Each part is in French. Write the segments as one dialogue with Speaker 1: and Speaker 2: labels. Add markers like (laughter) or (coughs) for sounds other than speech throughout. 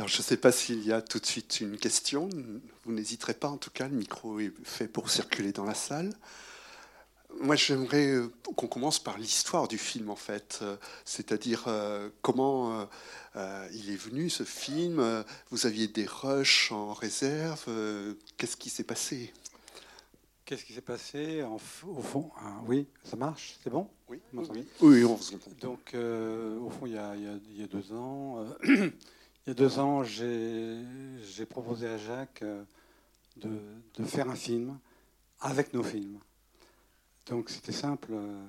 Speaker 1: Alors, je ne sais pas s'il y a tout de suite une question. Vous n'hésiterez pas, en tout cas, le micro est fait pour circuler dans la salle. Moi, j'aimerais euh, qu'on commence par l'histoire du film, en fait. Euh, c'est-à-dire euh, comment il est venu, ce film? Vous aviez des rushs en réserve? Qu'est-ce qui s'est passé?
Speaker 2: Qu'est-ce qui s'est passé? Au fond, ah, oui, ça marche C'est bon?
Speaker 1: Oui, oui, on vous entend.
Speaker 2: Donc, au fond, il y, a, il y, a, deux ans, (clears throat) il y a deux ans, j'ai proposé à Jacques de, de faire un film avec nos films. Donc c'était simple. Euh,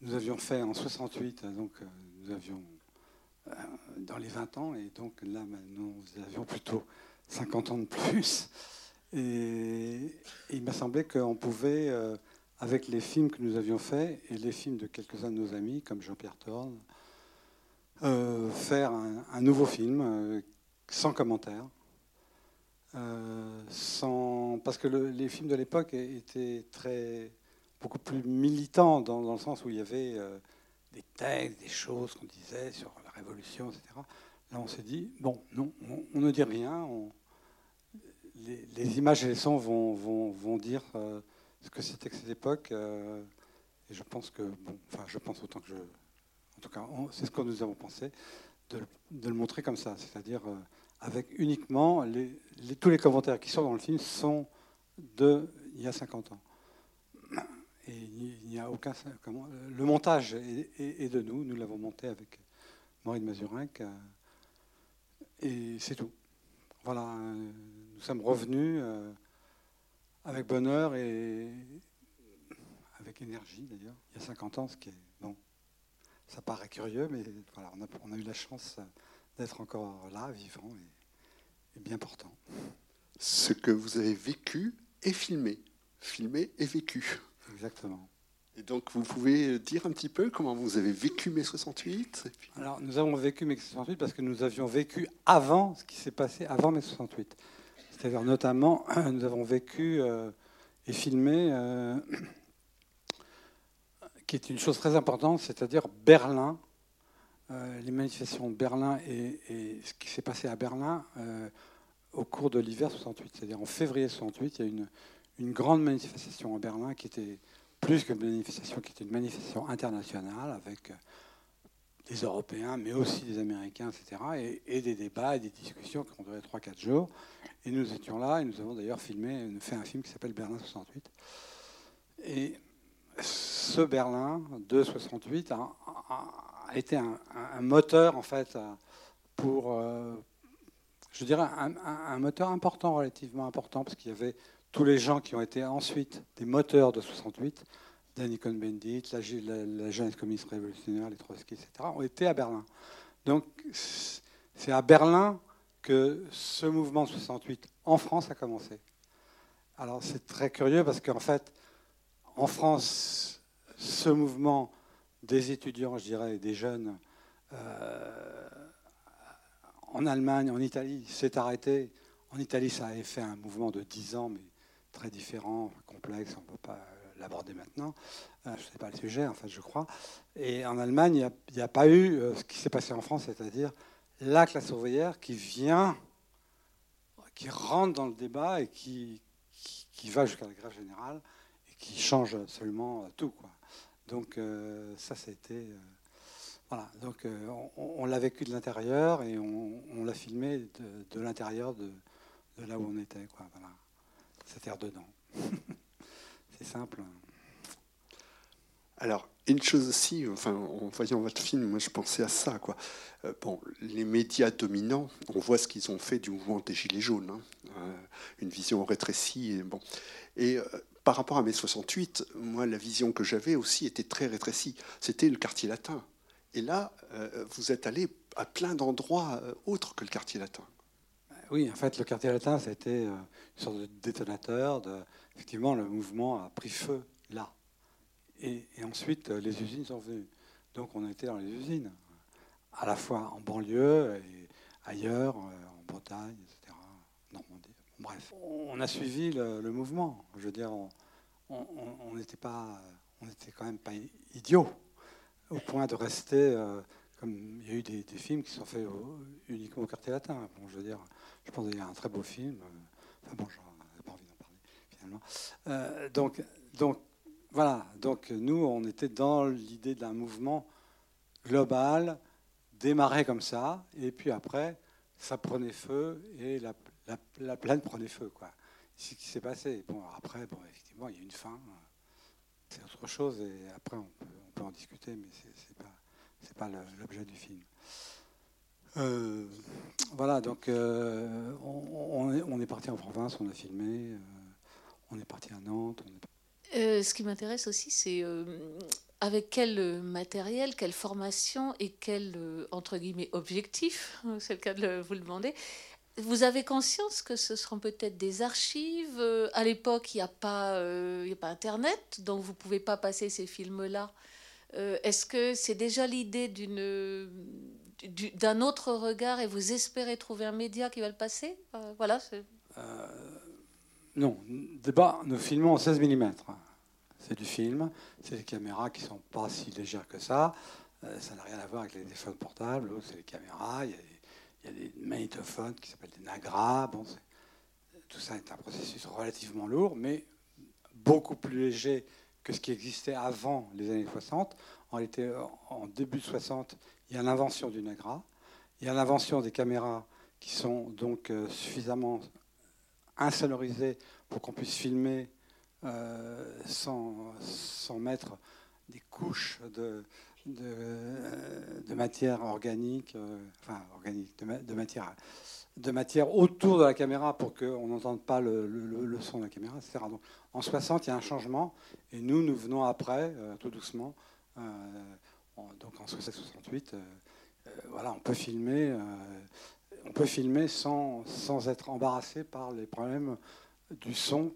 Speaker 2: nous avions fait en 68, hein, donc euh, nous avions euh, dans les 20 ans, et donc là maintenant nous avions plutôt 50 ans de plus. Et, il m'a semblé qu'on pouvait, avec les films que nous avions faits et les films de quelques-uns de nos amis, comme Jean-Pierre Thorne, faire un, nouveau film sans commentaire. sans, parce que les films de l'époque étaient très beaucoup plus militant dans, le sens où il y avait euh, des textes, des choses qu'on disait sur la révolution, etc. Là, on s'est dit, bon, non, on, ne dit rien. les, images et les sons vont, vont, vont dire euh, ce que c'était que cette époque. Euh, et je pense que, bon, enfin, je pense autant que je. En tout cas, c'est ce que nous avons pensé, de, le montrer comme ça, c'est-à-dire avec uniquement tous les commentaires qui sont dans le film sont de il y a 50 ans. Et il n'y a aucun. Le montage est, de nous. Nous l'avons monté avec Maureen Mazurinck. Euh, et c'est tout. Voilà. Nous sommes revenus euh, avec bonheur et avec énergie d'ailleurs. Il y a 50 ans, ce qui est. Ça paraît curieux, mais voilà, on a, on a eu la chance d'être encore là, vivant et, et bien portant.
Speaker 1: Ce que vous avez vécu est filmé. Filmé et vécu.
Speaker 2: Exactement.
Speaker 1: Et donc, vous pouvez dire un petit peu comment vous avez vécu mai 68
Speaker 2: Alors, nous avons vécu mai 68 parce que nous avions vécu avant ce qui s'est passé avant mai 68. C'est-à-dire, notamment, (clears throat) nous avons vécu euh, et filmé, euh, (clears throat) qui est une chose très importante, c'est-à-dire Berlin, euh, les manifestations de Berlin et, ce qui s'est passé à Berlin au cours de l'hiver 68. C'est-à-dire, en février 68, il y a une une grande manifestation à Berlin qui était plus qu'une manifestation, qui était une manifestation internationale avec euh, des Européens, mais aussi des Américains, etc. Et, des débats et des discussions qui ont duré 3-4 jours. Et nous étions là et nous avons d'ailleurs filmé, fait un film qui s'appelle Berlin 68. Et ce Berlin de 68 a, été un, moteur, en fait, pour, euh, je dirais, un, moteur important, relativement important, parce qu'il y avait tous les gens qui ont été ensuite des moteurs de 68, Danny Cohn-Bendit, la, la, jeunesse communiste révolutionnaire, les Trotsky, etc., ont été à Berlin. Donc c'est à Berlin que ce mouvement 68 en France a commencé. Alors c'est très curieux parce qu'en fait, en France, ce mouvement des étudiants, je dirais, des jeunes, euh, en Allemagne, en Italie, s'est arrêté. En Italie, ça avait fait un mouvement de 10 ans, mais très différent, complexe, on ne peut pas l'aborder maintenant. Euh, je ne sais pas le sujet, en fait, je crois. Et en Allemagne, il n'y a, pas eu euh, ce qui s'est passé en France, c'est-à-dire la classe ouvrière qui vient, qui rentre dans le débat et qui, va jusqu'à la grève générale qui change absolument tout. Quoi. Donc euh, ça, c'était... voilà, donc on, l'a vécu de l'intérieur et on, l'a filmé de, l'intérieur de, là où on était. Quoi, voilà c'est dedans. (laughs) c'est simple.
Speaker 1: Alors, une chose aussi, enfin, en voyant votre film, moi je pensais à ça. Quoi. Euh, bon, les médias dominants, on voit ce qu'ils ont fait du mouvement des Gilets jaunes. Hein. Euh, une vision rétrécie. Et, bon. et euh, par rapport à mai 68, moi la vision que j'avais aussi était très rétrécie. C'était le quartier latin. Et là, vous êtes allé à plein d'endroits autres que le quartier latin.
Speaker 2: Oui, en fait, le quartier latin, c'était euh, une sorte de détonateur. Effectivement, le mouvement a pris feu là. Et, ensuite, euh, les usines sont venues. Donc, on était dans les usines, à la fois en banlieue et ailleurs, euh, en Bretagne. Bref, on a suivi le, mouvement. Je veux dire, on n'était pas, on était quand même pas idiot au point de rester comme il y a eu des, films qui sont faits uniquement au quartier latin. Je veux dire, je pense qu'il y a un très beau film. Enfin bon, n'ai pas envie d'en parler finalement. donc, donc voilà. Donc nous, on était dans l'idée d'un mouvement global, démarré comme ça, et puis après, ça prenait feu et la, la, plaine prenait feu, quoi. C'est ce qui s'est passé. Bon, après, bon, effectivement, il y a une fin. C'est autre chose, et après, on peut, on en discuter, mais c'est pas c'est pas l'objet du film. Euh, voilà, donc euh, on, est, parti en province, on a filmé, euh, on est parti à Nantes.
Speaker 3: ce qui m'intéresse aussi, c'est avec quel matériel, quelle formation et quel, entre guillemets, objectif, c'est le cas de vous le demander, vous avez conscience que ce seront peut-être des archives À l'époque, il n'y a, pas, a pas Internet, donc vous ne pouvez pas passer ces films-là euh, est-ce que c'est déjà l'idée d'un autre regard et vous espérez trouver un média qui va le passer? Euh, Voilà. Euh,
Speaker 2: non, débat, nous filmons en 16 mm. C'est du film, c'est des caméras qui ne sont pas si légères que ça. ça n'a rien à voir avec les téléphones portables, c'est les caméras. Des magnétophones qui s'appellent des Nagra. Bon, tout ça est un processus relativement lourd, mais beaucoup plus léger que ce qui existait avant les années 60. En, réalité, en début 60, il y a l'invention du Nagra, il y a l'invention des caméras qui sont donc euh, suffisamment insonorisées pour qu'on puisse filmer sans, sans, mettre des couches de, de, matière organique, euh, enfin organique, de, matière de matière autour de la caméra pour qu'on n'entende pas le, son de la caméra, etc. Donc, en 60, il y a un changement, et nous, nous venons après, euh, tout doucement. Euh, donc en 67-68, euh, voilà, on peut filmer, on peut filmer sans, sans être embarrassé par les problèmes du son.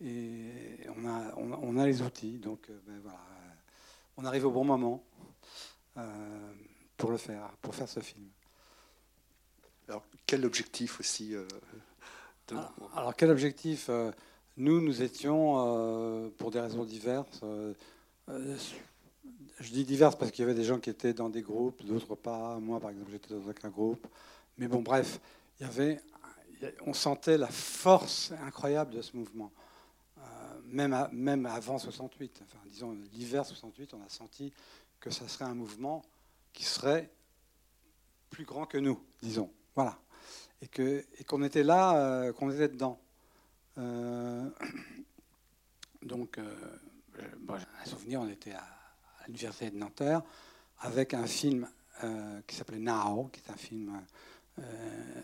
Speaker 2: Et on a, a les outils, donc ben voilà, on arrive au bon moment pour le faire, pour faire ce film.
Speaker 1: Alors, quel objectif aussi
Speaker 2: alors, quel objectif nous, nous étions, euh, pour des raisons diverses, euh, euh, je dis diverses parce qu'il y avait des gens qui étaient dans des groupes, d'autres pas. Moi, par exemple, j'étais dans aucun groupe. Mais bon, bref, il y avait, on sentait la force incroyable de ce mouvement. Même, avant 68, enfin, disons l'hiver 68, on a senti que ça serait un mouvement qui serait plus grand que nous, disons. Voilà. Et qu'on était là, qu'on était dedans. Euh, donc, euh, un souvenir, on était à, l'université de Nanterre avec un film euh, qui s'appelait Now, qui est un film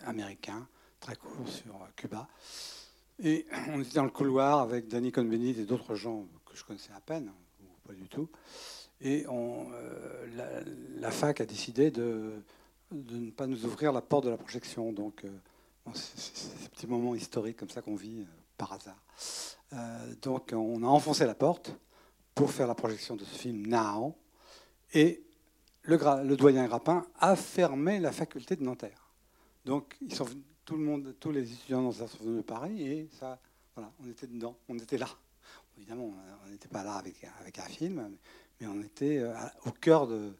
Speaker 2: américain, très court sur Cuba. Et (clears throat) on était dans le couloir avec Danny Cohn-Bendit et d'autres gens que je connaissais à peine, ou pas du tout. Et on, la, fac a décidé de, ne pas nous ouvrir la porte de la projection. Donc, c'est ces petits moments historiques comme ça qu'on vit par hasard. Euh, donc on a enfoncé la porte pour faire la projection de ce film Now, et le, le doyen Grappin a fermé la faculté de Nanterre. Donc ils sont, tout le monde, tous les étudiants sont venus de Paris, et ça, voilà, on était dedans, on était là. Évidemment, on n'était pas là avec, avec un film, mais on était euh, au cœur de,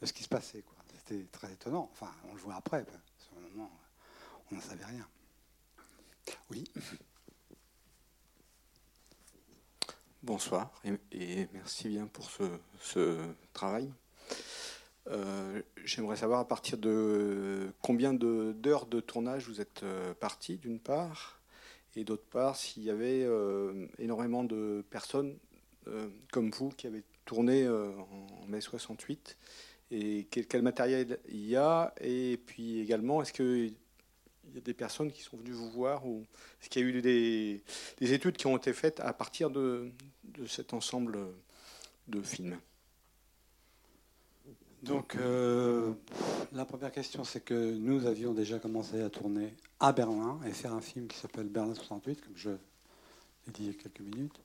Speaker 2: de ce qui se passait. C'était très étonnant. Enfin, on le voit après. Parce moment, on n'en savait rien.
Speaker 1: Oui.
Speaker 4: Bonsoir et, merci bien pour ce, travail. Euh, j'aimerais savoir à partir de combien d'heures de, tournage vous êtes euh, parti d'une part, et d'autre part s'il y avait euh, énormément de personnes comme vous qui avaient tourné en mai 68, et quel, matériel il y a, et puis également est-ce que il y a des personnes qui sont venues vous voir ou est-ce qu'il y a eu des, études qui ont été faites à partir de, cet ensemble de films?
Speaker 2: Donc, euh, la première question, c'est que nous avions déjà commencé à tourner à Berlin et faire un film qui s'appelle Berlin 68, comme je l'ai dit il y a quelques minutes.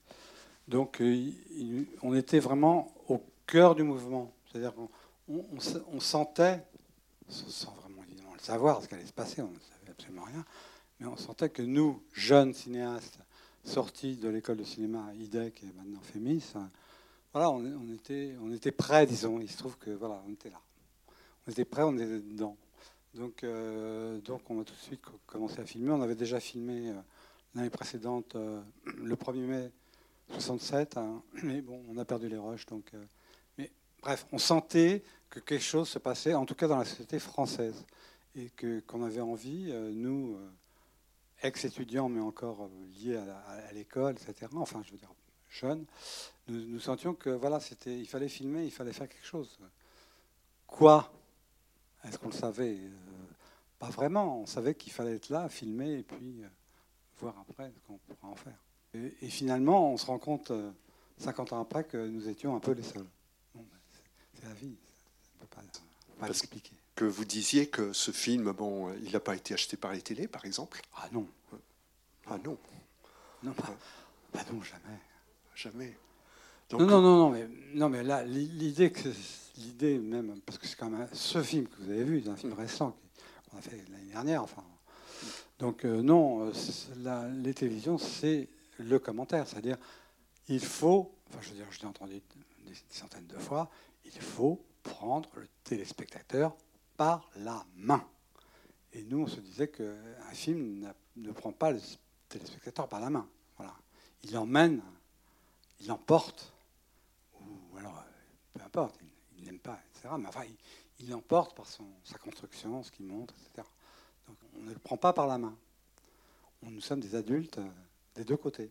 Speaker 2: Donc, euh, on était vraiment au cœur du mouvement. C'est-à-dire qu'on on, sentait, sans vraiment évidemment le savoir, ce qui allait se passer, on absolument rien. Mais on sentait que nous, jeunes cinéastes, sortis de l'école de cinéma IDEC et maintenant FEMIS, voilà, on, était, on prêts, disons. Il se trouve que voilà, on était là. on était prêts, on était dedans. Donc, euh, on a tout de suite commencé à filmer. On avait déjà filmé euh, l'année précédente, euh, (clears throat) le 1er mai 67, hein. mais bon, on a perdu les rushs. Donc, mais bref, on sentait que quelque chose se passait, en tout cas dans la société française, et qu'on avait envie, nous, ex-étudiants, mais encore liés à, l'école, etc. Enfin, je veux dire jeunes, nous, nous sentions que voilà, c'était, il fallait filmer, il fallait faire quelque chose. Quoi? Est-ce qu'on le savait? Euh, Pas vraiment. On savait qu'il fallait être là, filmer et puis euh, voir après ce qu'on pourra en faire. Et, finalement, on se rend compte 50 euh, ans après que nous étions un peu les seuls. Ben, c'est la vie. On ne peut pas, l'expliquer.
Speaker 1: Que vous disiez que ce film, bon, il n'a pas été acheté par les télés, par exemple?
Speaker 2: Ah non.
Speaker 1: Ah non.
Speaker 2: Non, pas, non, jamais.
Speaker 1: Jamais.
Speaker 2: non, non, non, non, mais, non, mais là, l'idée que l'idée même, parce que c'est quand même ce film que vous avez vu, c'est un film récent qu'on a fait l'année dernière. Enfin, donc euh, non, la, les télévisions, c'est le commentaire, c'est-à-dire il faut, enfin je veux dire, je l'ai entendu des centaines de fois, il faut prendre le téléspectateur par la main. Et nous, on se disait qu'un film ne prend pas le téléspectateur par la main. Voilà. Il l'emmène, il l'emporte, ou alors, peu importe, il n'aime pas, etc. Mais enfin, il l'emporte par son, sa construction, ce qu'il montre, etc. Donc on ne le prend pas par la main. Nous sommes des adultes euh, des deux côtés.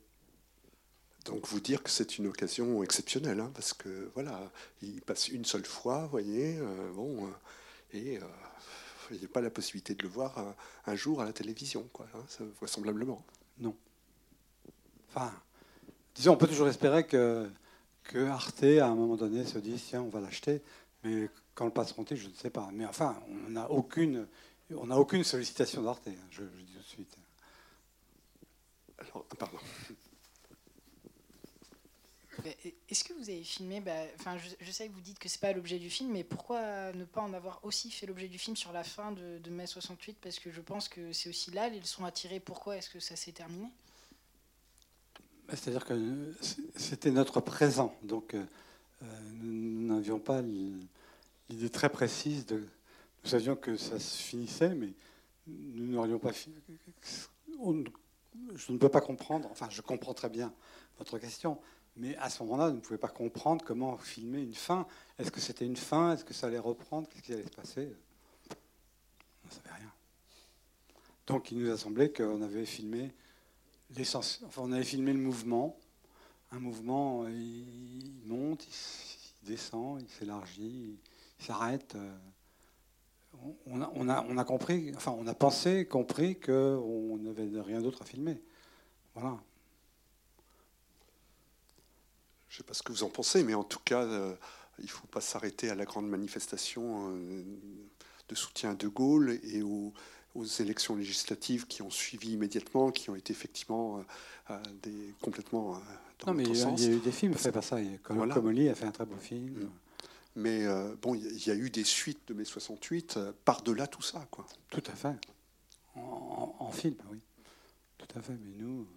Speaker 1: Donc vous dire que c'est une occasion exceptionnelle, hein, parce que voilà, il passe une seule fois, vous voyez, euh, bon, euh, et il n'y a pas la possibilité de le voir un, jour à la télévision, quoi, hein, vraisemblablement.
Speaker 2: Non. Enfin, disons, on peut toujours espérer que que Arte, à un moment donné, se dise tiens, on va l'acheter. Mais quand le passeront-ils, je ne sais pas. Mais enfin, on n'a aucune, on n'a aucune sollicitation d'Arte, hein, je, dis tout de suite.
Speaker 1: Alors, pardon.
Speaker 5: Est-ce que vous avez filmé bah, enfin, je, sais que vous dites que c'est pas l'objet du film, mais pourquoi ne pas en avoir aussi fait l'objet du film sur la fin de, de mai 68 Parce que je pense que c'est aussi là, ils sont attirés. Pourquoi est-ce que ça s'est terminé?
Speaker 2: C'est-à-dire que c'était notre présent. Donc, euh, nous n'avions pas l'idée très précise de. Nous savions que ça se finissait, mais nous n'aurions pas. Je ne peux pas comprendre. Enfin, je comprends très bien votre question, mais à ce moment-là, vous ne pouvez pas comprendre comment filmer une fin. Est-ce que c'était une fin? Est-ce que ça allait reprendre? Qu'est-ce qui allait se passer? On ne savait rien. Donc, il nous a semblé qu'on avait filmé on avait filmé le mouvement. Un mouvement, euh, il monte, il descend, il s'élargit, il s'arrête. Euh. On a, compris, enfin, on a pensé, compris qu'on n'avait rien d'autre à filmer. Voilà.
Speaker 1: Je ne sais pas ce que vous en pensez, mais en tout cas, euh, il ne faut pas s'arrêter à la grande manifestation de soutien à De Gaulle et au, aux élections législatives qui ont suivi immédiatement, qui ont été effectivement euh, euh, des, complètement euh,
Speaker 2: dans Non, mais il y, a eu des films faits par ça. Comme voilà. a fait un très beau film. Mm.
Speaker 1: Mais bon, il y, a eu des suites de mai 68 par-delà tout ça. Quoi.
Speaker 2: Tout à fait. En, film, oui. Tout à fait. Mais nous,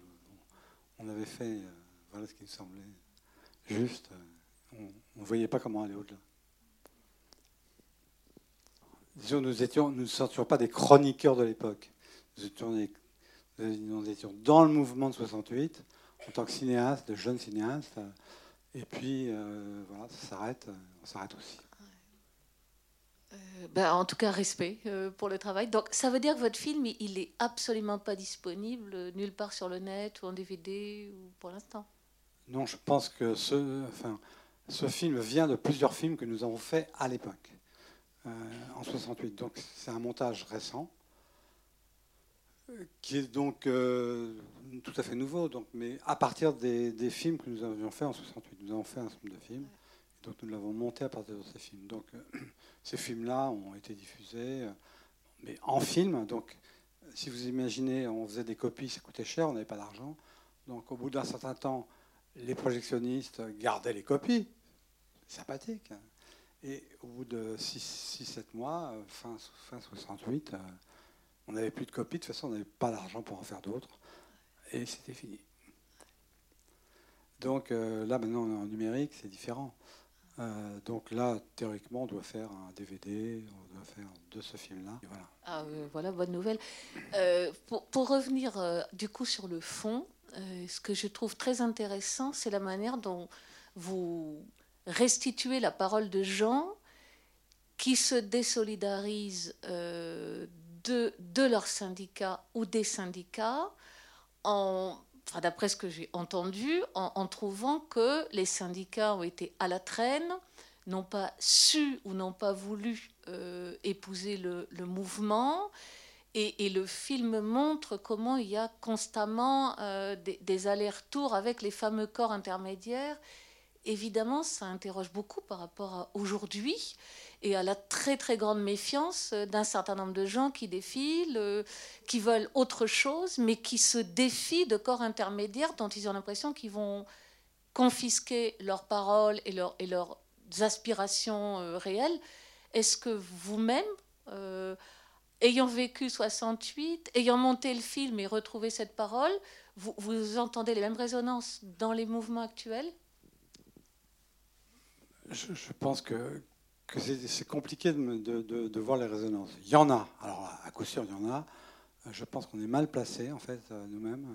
Speaker 2: on avait fait voilà ce qui nous semblait juste. on ne voyait pas comment aller au-delà nous étions, nous ne sentions pas des chroniqueurs de l'époque. Nous étions, nous étions dans le mouvement de 68 en tant que cinéaste, de jeunes cinéastes. Et puis, euh, voilà, ça s'arrête, on s'arrête aussi.
Speaker 3: Euh, ben, en tout cas, respect euh, pour le travail. Donc, ça veut dire que votre film, il est absolument pas disponible nulle part sur le net ou en DVD ou pour l'instant?
Speaker 2: Non, je pense que ce, enfin, ce film vient de plusieurs films que nous avons faits à l'époque. Euh, en 68. Donc c'est un montage récent qui est donc euh, tout à fait nouveau, donc, mais à partir des, films que nous avions fait en 68. Nous avons fait un nombre de films, et donc nous l'avons monté à partir de ces films. Donc euh, (clears throat) ces films-là ont été diffusés, mais en film. Donc si vous imaginez, on faisait des copies, ça coûtait cher, on n'avait pas d'argent. Donc au bout d'un certain temps, les projectionnistes gardaient les copies. Sympathique. Hein. Et au bout de 6-7 mois, euh, fin, fin 68, euh, on n'avait plus de copies. De toute façon, on n'avait pas d'argent pour en faire d'autres. Et c'était fini. Donc euh, là, maintenant, en numérique, c'est différent. Donc là, théoriquement, on doit faire un DVD, on doit faire de ce film-là.
Speaker 3: Voilà. Ah, voilà, bonne nouvelle. Pour, pour, revenir du coup sur le fond, ce que je trouve très intéressant, c'est la manière dont vous restituez la parole de gens qui se désolidarisent de, de leur syndicat ou des syndicats en d'après ce que j'ai entendu, en, trouvant que les syndicats ont été à la traîne, n'ont pas su ou n'ont pas voulu euh, épouser le, mouvement. Et, le film montre comment il y a constamment euh, des, des allers-retours avec les fameux corps intermédiaires. Évidemment, ça interroge beaucoup par rapport à aujourd'hui et à la très très grande méfiance d'un certain nombre de gens qui défilent, euh, qui veulent autre chose, mais qui se défient de corps intermédiaires dont ils ont l'impression qu'ils vont confisquer leurs paroles et, leurs aspirations euh, réelles. Est-ce que vous-même, euh, ayant vécu 68, ayant monté le film et retrouvé cette parole, vous entendez les mêmes résonances dans les mouvements actuels?
Speaker 2: Je, pense que c'est compliqué de, voir les résonances. Il y en a, alors à coup sûr il y en a. Je pense qu'on est mal placé en fait euh, nous-mêmes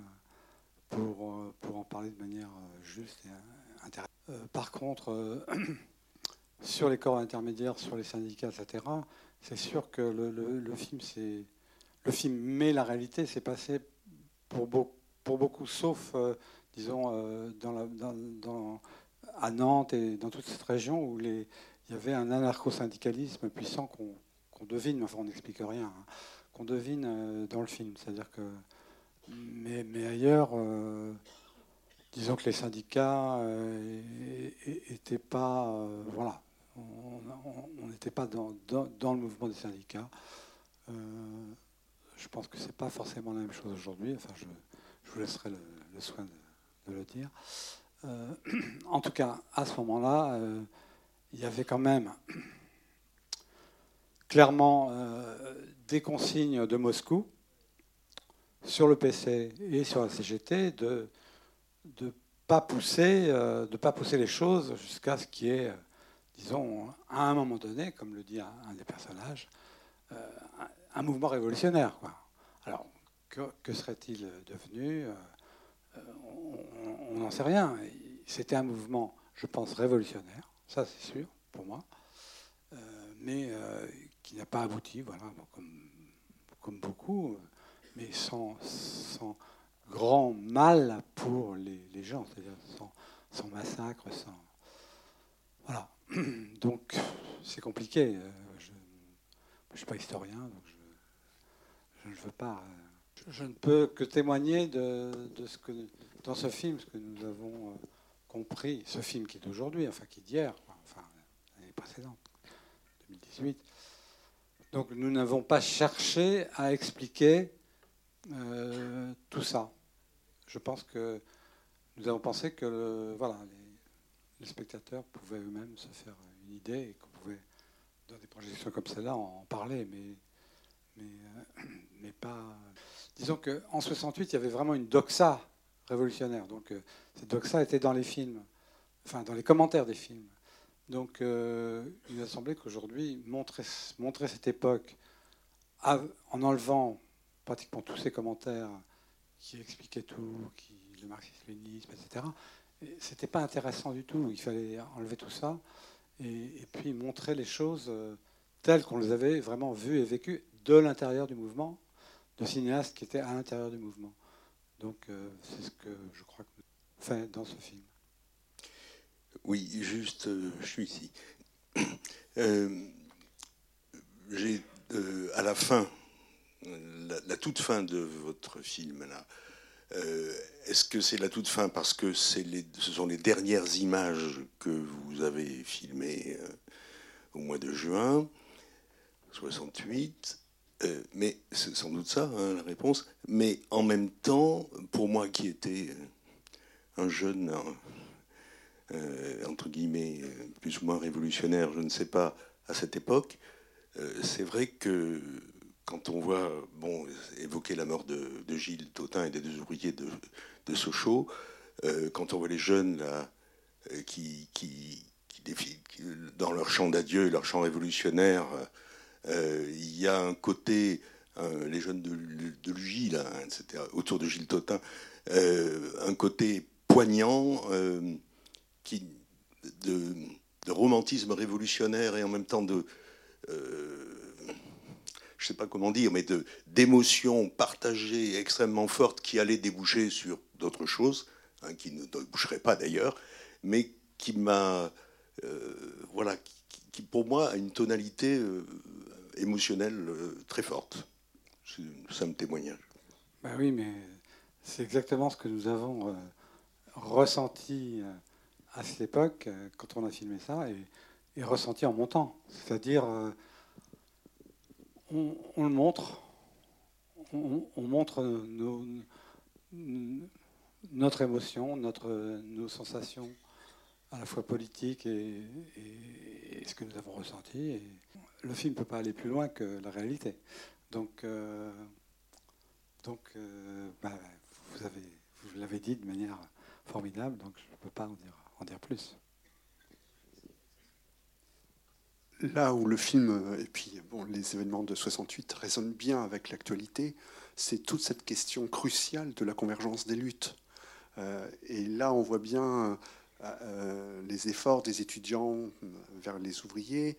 Speaker 2: pour, euh, pour en parler de manière euh, juste et intéressante. Par contre, (clears throat) sur les corps intermédiaires, sur les syndicats, etc., c'est sûr que le, le, film, c'est le film, mais la réalité s'est passée pour, beaucoup, pour beaucoup, sauf, disons, dans la, dans, à Nantes et dans toute cette région où il y avait un anarcho-syndicalisme puissant qu'on devine, mais enfin on n'explique rien, hein, qu'on devine euh, dans le film. C'est-à-dire que. Mais, ailleurs, euh, disons que les syndicats n'étaient euh, pas. voilà. On n'était pas dans, le mouvement des syndicats. je pense que ce n'est pas forcément la même chose aujourd'hui. Enfin, je, vous laisserai le, soin de, le dire. (clears throat) en tout cas, à ce moment-là, il y avait quand même (clears throat) clairement euh, des consignes de Moscou sur le PC et sur la CGT de ne pas, pousser, euh, pas pousser les choses jusqu'à ce qui est, disons, à un moment donné, comme le dit un, des personnages, euh, un, mouvement révolutionnaire. Alors, que, serait-il devenu On n'en sait rien. C'était un mouvement, je pense, révolutionnaire ça c'est sûr pour moi, euh, mais euh, qui n'a pas abouti, voilà, comme, beaucoup, mais sans, grand mal pour les, gens, c'est-à-dire sans, sans, massacre, sans. Voilà. (clears throat) Donc c'est compliqué. Euh, je ne suis pas historien, donc je ne veux pas. Je, ne peux que témoigner de, ce que, dans ce film, ce que nous avons compris, ce film qui est d'aujourd'hui, enfin qui est d'hier, enfin l'année précédente, 2018. Donc nous n'avons pas cherché à expliquer euh, tout ça. Je pense que nous avons pensé que voilà, les, spectateurs pouvaient eux-mêmes se faire une idée et qu'on pouvait, dans des projections comme celle-là, en parler, mais, mais, euh, (clears throat) mais pas. Disons qu'en 68, il y avait vraiment une doxa révolutionnaire. Donc euh, cette doxa était dans les films, enfin dans les commentaires des films. Donc euh, il m'a semblé qu'aujourd'hui, montrer, cette époque en enlevant pratiquement tous ces commentaires qui expliquaient tout, qui, le marxisme-léninisme, etc., c'était pas intéressant du tout. Il fallait enlever tout ça et, puis montrer les choses euh, telles qu'on les avait vraiment vues et vécues de l'intérieur du mouvement, de cinéastes qui étaient à l'intérieur du mouvement. Donc euh, c'est ce que je crois que fait dans ce film.
Speaker 6: Oui, juste, euh, je suis ici. Euh, j'ai à la fin, la, toute fin de votre film là. Est-ce que c'est la toute fin parce que les, ce sont les dernières images que vous avez filmées au mois de juin 68 euh, mais c'est sans doute ça hein, la réponse. Mais en même temps, pour moi qui étais un jeune, euh, entre guillemets, plus ou moins révolutionnaire, je ne sais pas, à cette époque, euh, c'est vrai que quand on voit, bon, évoquer la mort de, Gilles Tautin et des deux ouvriers de, Sochaux, quand on voit les jeunes là, qui, qui, dans leur chant d'adieu leur chant révolutionnaire, il y a un côté, les jeunes de, de Lugy, là, etc., autour de Gilles Totin, un côté poignant qui, de, romantisme révolutionnaire et en même temps de je ne sais pas comment dire, mais d'émotions partagées extrêmement fortes qui allaient déboucher sur d'autres choses, hein, qui ne déboucheraient pas d'ailleurs, mais qui m'a, euh, voilà, pour moi a une tonalité euh, émotionnelle euh, très forte. C'est un témoignage.
Speaker 2: Ben oui, mais c'est exactement ce que nous avons ressenti à cette époque quand on a filmé ça et, et ressenti en montant. C'est-à-dire on, le montre, on, montre notre émotion, notre, nos sensations, à la fois politiques et, ce que nous avons ressenti. le film ne peut pas aller plus loin que la réalité. Donc, euh, donc euh, bah, vous, avez, vous l'avez dit de manière formidable, donc je ne peux pas en dire, en dire plus.
Speaker 1: là où le film et puis bon, les événements de 68 résonnent bien avec l'actualité, c'est toute cette question cruciale de la convergence des luttes. Euh, et là, on voit bien les efforts des étudiants vers les ouvriers.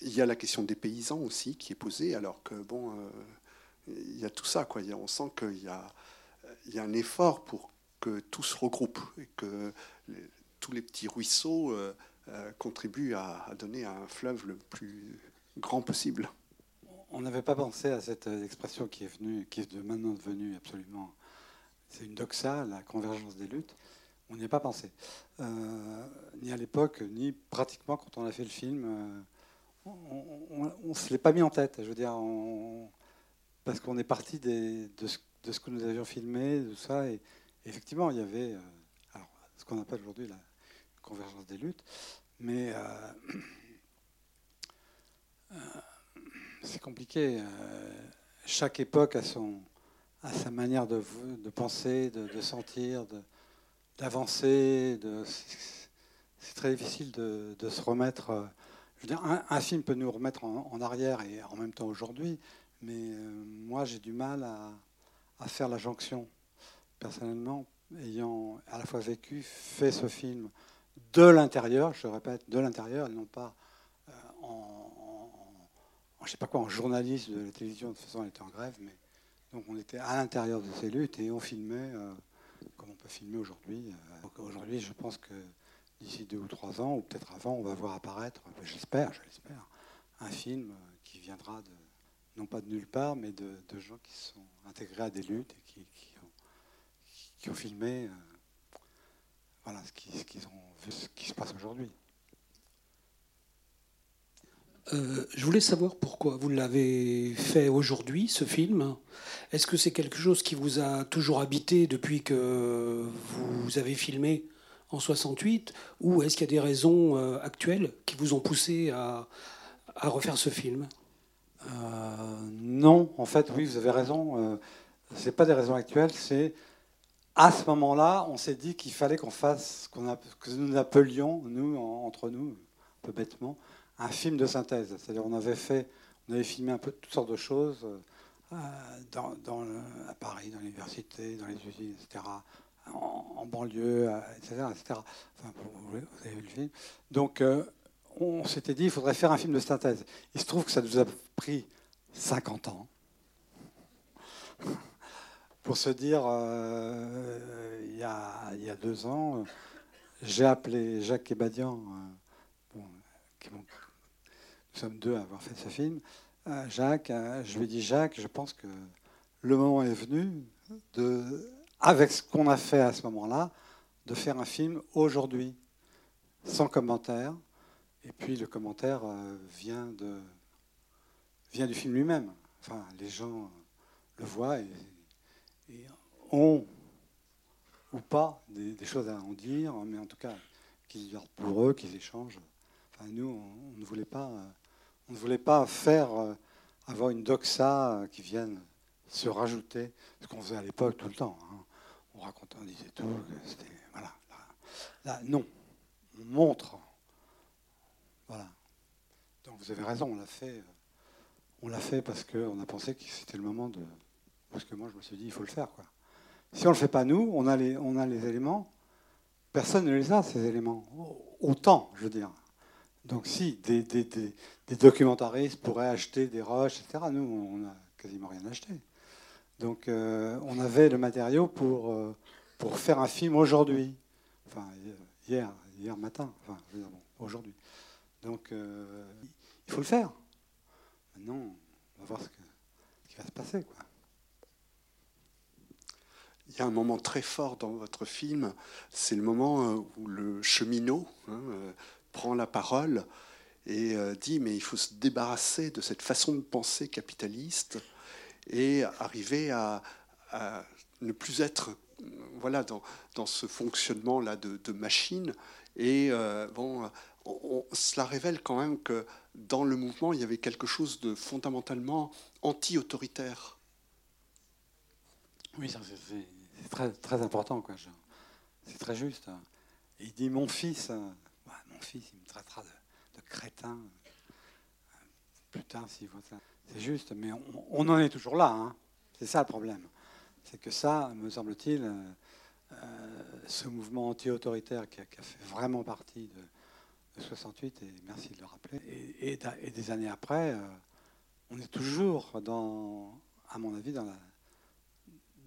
Speaker 1: Il y a la question des paysans aussi qui est posée, alors que bon, euh, il y a tout ça. Quoi. On sent qu'il y a, y a un effort pour que tout se regroupe et que tous les petits ruisseaux euh, contribue à, donner un fleuve le plus grand possible.
Speaker 2: On n'avait pas pensé à cette expression qui est venue, qui est de maintenant devenue absolument. C'est une doxa, la convergence des luttes. On n'y a pas pensé. Euh, ni à l'époque, ni pratiquement quand on a fait le film. Euh, on ne se l'est pas mis en tête. Je veux dire, parce qu'on est parti de, ce, que nous avions filmé, de ça. Et effectivement, il y avait alors, ce qu'on appelle aujourd'hui la convergence des luttes. Mais euh, euh, c'est compliqué. Euh, chaque époque a, son, a sa manière de, de penser, de, sentir, d'avancer. C'est très difficile de, se remettre. Je veux dire, un, film peut nous remettre en, arrière et en même temps aujourd'hui, mais moi j'ai du mal à, faire la jonction. Personnellement, ayant à la fois vécu, fait ce film, de l'intérieur, je répète, de l'intérieur, et non pas euh, en, je sais pas quoi, en journaliste de la télévision. De toute façon, elle était en grève, mais donc on était à l'intérieur de ces luttes et on filmait euh, comme on peut filmer aujourd'hui. Euh, aujourd'hui, je pense que d'ici deux ou trois ans, ou peut-être avant, on va voir apparaître, j'espère, je l'espère, un film qui viendra de, non pas de nulle part, mais de, gens qui sont intégrés à des luttes et qui, qui, ont, filmé voilà ce qu'ils ont ce qui se passe aujourd'hui.
Speaker 7: Euh, je voulais savoir pourquoi vous l'avez fait aujourd'hui, ce film. Est-ce que c'est quelque chose qui vous a toujours habité depuis que vous avez filmé en 68 Ou est-ce qu'il y a des raisons euh, actuelles qui vous ont poussé à, refaire ce film?
Speaker 2: Euh, Non, en fait, oui, vous avez raison. ce n'est pas des raisons actuelles, c'est à ce moment-là, on s'est dit qu'il fallait qu'on fasse ce que nous appelions, nous, entre nous, un peu bêtement, un film de synthèse. C'est-à-dire on avait fait, on avait filmé un peu toutes sortes de choses euh, dans, à Paris, dans l'université, dans les usines, etc., en, banlieue, etc. Euh, etc. Enfin, vous, avez vu le film. Donc euh, on s'était dit, il faudrait faire un film de synthèse. Il se trouve que ça nous a pris 50 ans (laughs) pour se dire, il, y a, deux ans, j'ai appelé Jacques Ebadian, euh, nous sommes deux à avoir fait ce film. Euh, Jacques, je lui ai dit, Jacques, je pense que le moment est venu, de, avec ce qu'on a fait à ce moment-là, de faire un film aujourd'hui, sans commentaire. Et puis le commentaire vient, de, vient du film lui-même. Enfin, les gens le voient et ont ou pas des, choses à en dire, mais en tout cas qu'ils gardent pour eux, qu'ils échangent. Nous, on, ne voulait pas, on ne voulait pas faire euh, avoir une doxa qui vienne se rajouter, ce qu'on faisait à l'époque tout le temps. Hein. On racontait, on disait tout. Voilà. Là, non, on montre Voilà. Donc vous avez raison, on l'a fait. On l'a fait parce qu'on a pensé que c'était le moment de. Parce que moi, je me suis dit, il faut le faire. Si on ne le fait pas nous, on a les, on a les éléments. Personne ne les a, ces éléments. Autant, je veux dire. Donc si des, des, des, des documentaristes pourraient acheter des roches, etc., nous, on n'a quasiment rien acheté. Donc euh, on avait le matériau pour, euh, pour faire un film aujourd'hui. Enfin, hier, hier matin, enfin, aujourd'hui. Donc euh, il faut le faire. Maintenant, on va voir ce, qui va se passer.
Speaker 1: Il y a un moment très fort dans votre film, c'est le moment où le cheminot hein, prend la parole et dit mais il faut se débarrasser de cette façon de penser capitaliste et arriver à, ne plus être voilà, dans, dans ce fonctionnement-là de, de, machine. Et euh, bon, cela révèle quand même que dans le mouvement, il y avait quelque chose de fondamentalement anti-autoritaire.
Speaker 2: Oui, c'est très, très important. C'est très juste. il dit Mon fils, euh, mon fils, il me traitera de crétin. Tard, s'il voit ça. C'est juste, mais on, en est toujours là. Hein. C'est ça le problème. C'est que ça, me semble-t-il, euh, euh, ce mouvement anti-autoritaire qui, a fait vraiment partie de, 68, et merci de le rappeler, et, des années après, euh, on est toujours, dans, à mon avis, dans,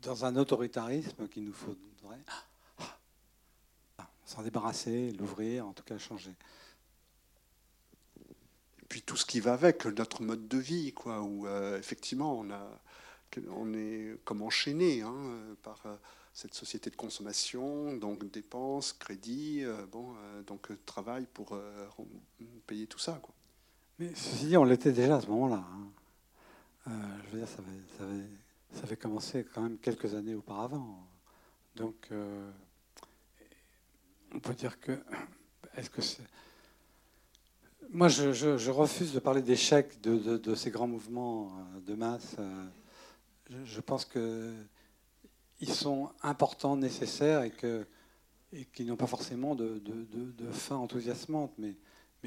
Speaker 2: dans un autoritarisme qu'il nous faudrait s'en débarrasser, l'ouvrir, en tout cas changer
Speaker 1: tout ce qui va avec, notre mode de vie, quoi, où euh, effectivement on, a, on est comme enchaîné hein, par euh, cette société de consommation, donc dépenses, crédits, euh, bon, donc travail pour payer tout ça. Quoi.
Speaker 2: Mais ceci dit, on l'était déjà à ce moment-là. Hein. je veux dire, ça avait, ça, avait, ça avait, commencé quand même quelques années auparavant. Donc, on peut dire que. Est-ce que c'est moi, je, refuse de parler d'échec de, ces grands mouvements euh, de masse. Euh, je, pense qu'ils sont importants, nécessaires et qu'ils n'ont pas forcément de, fin enthousiasmante, mais,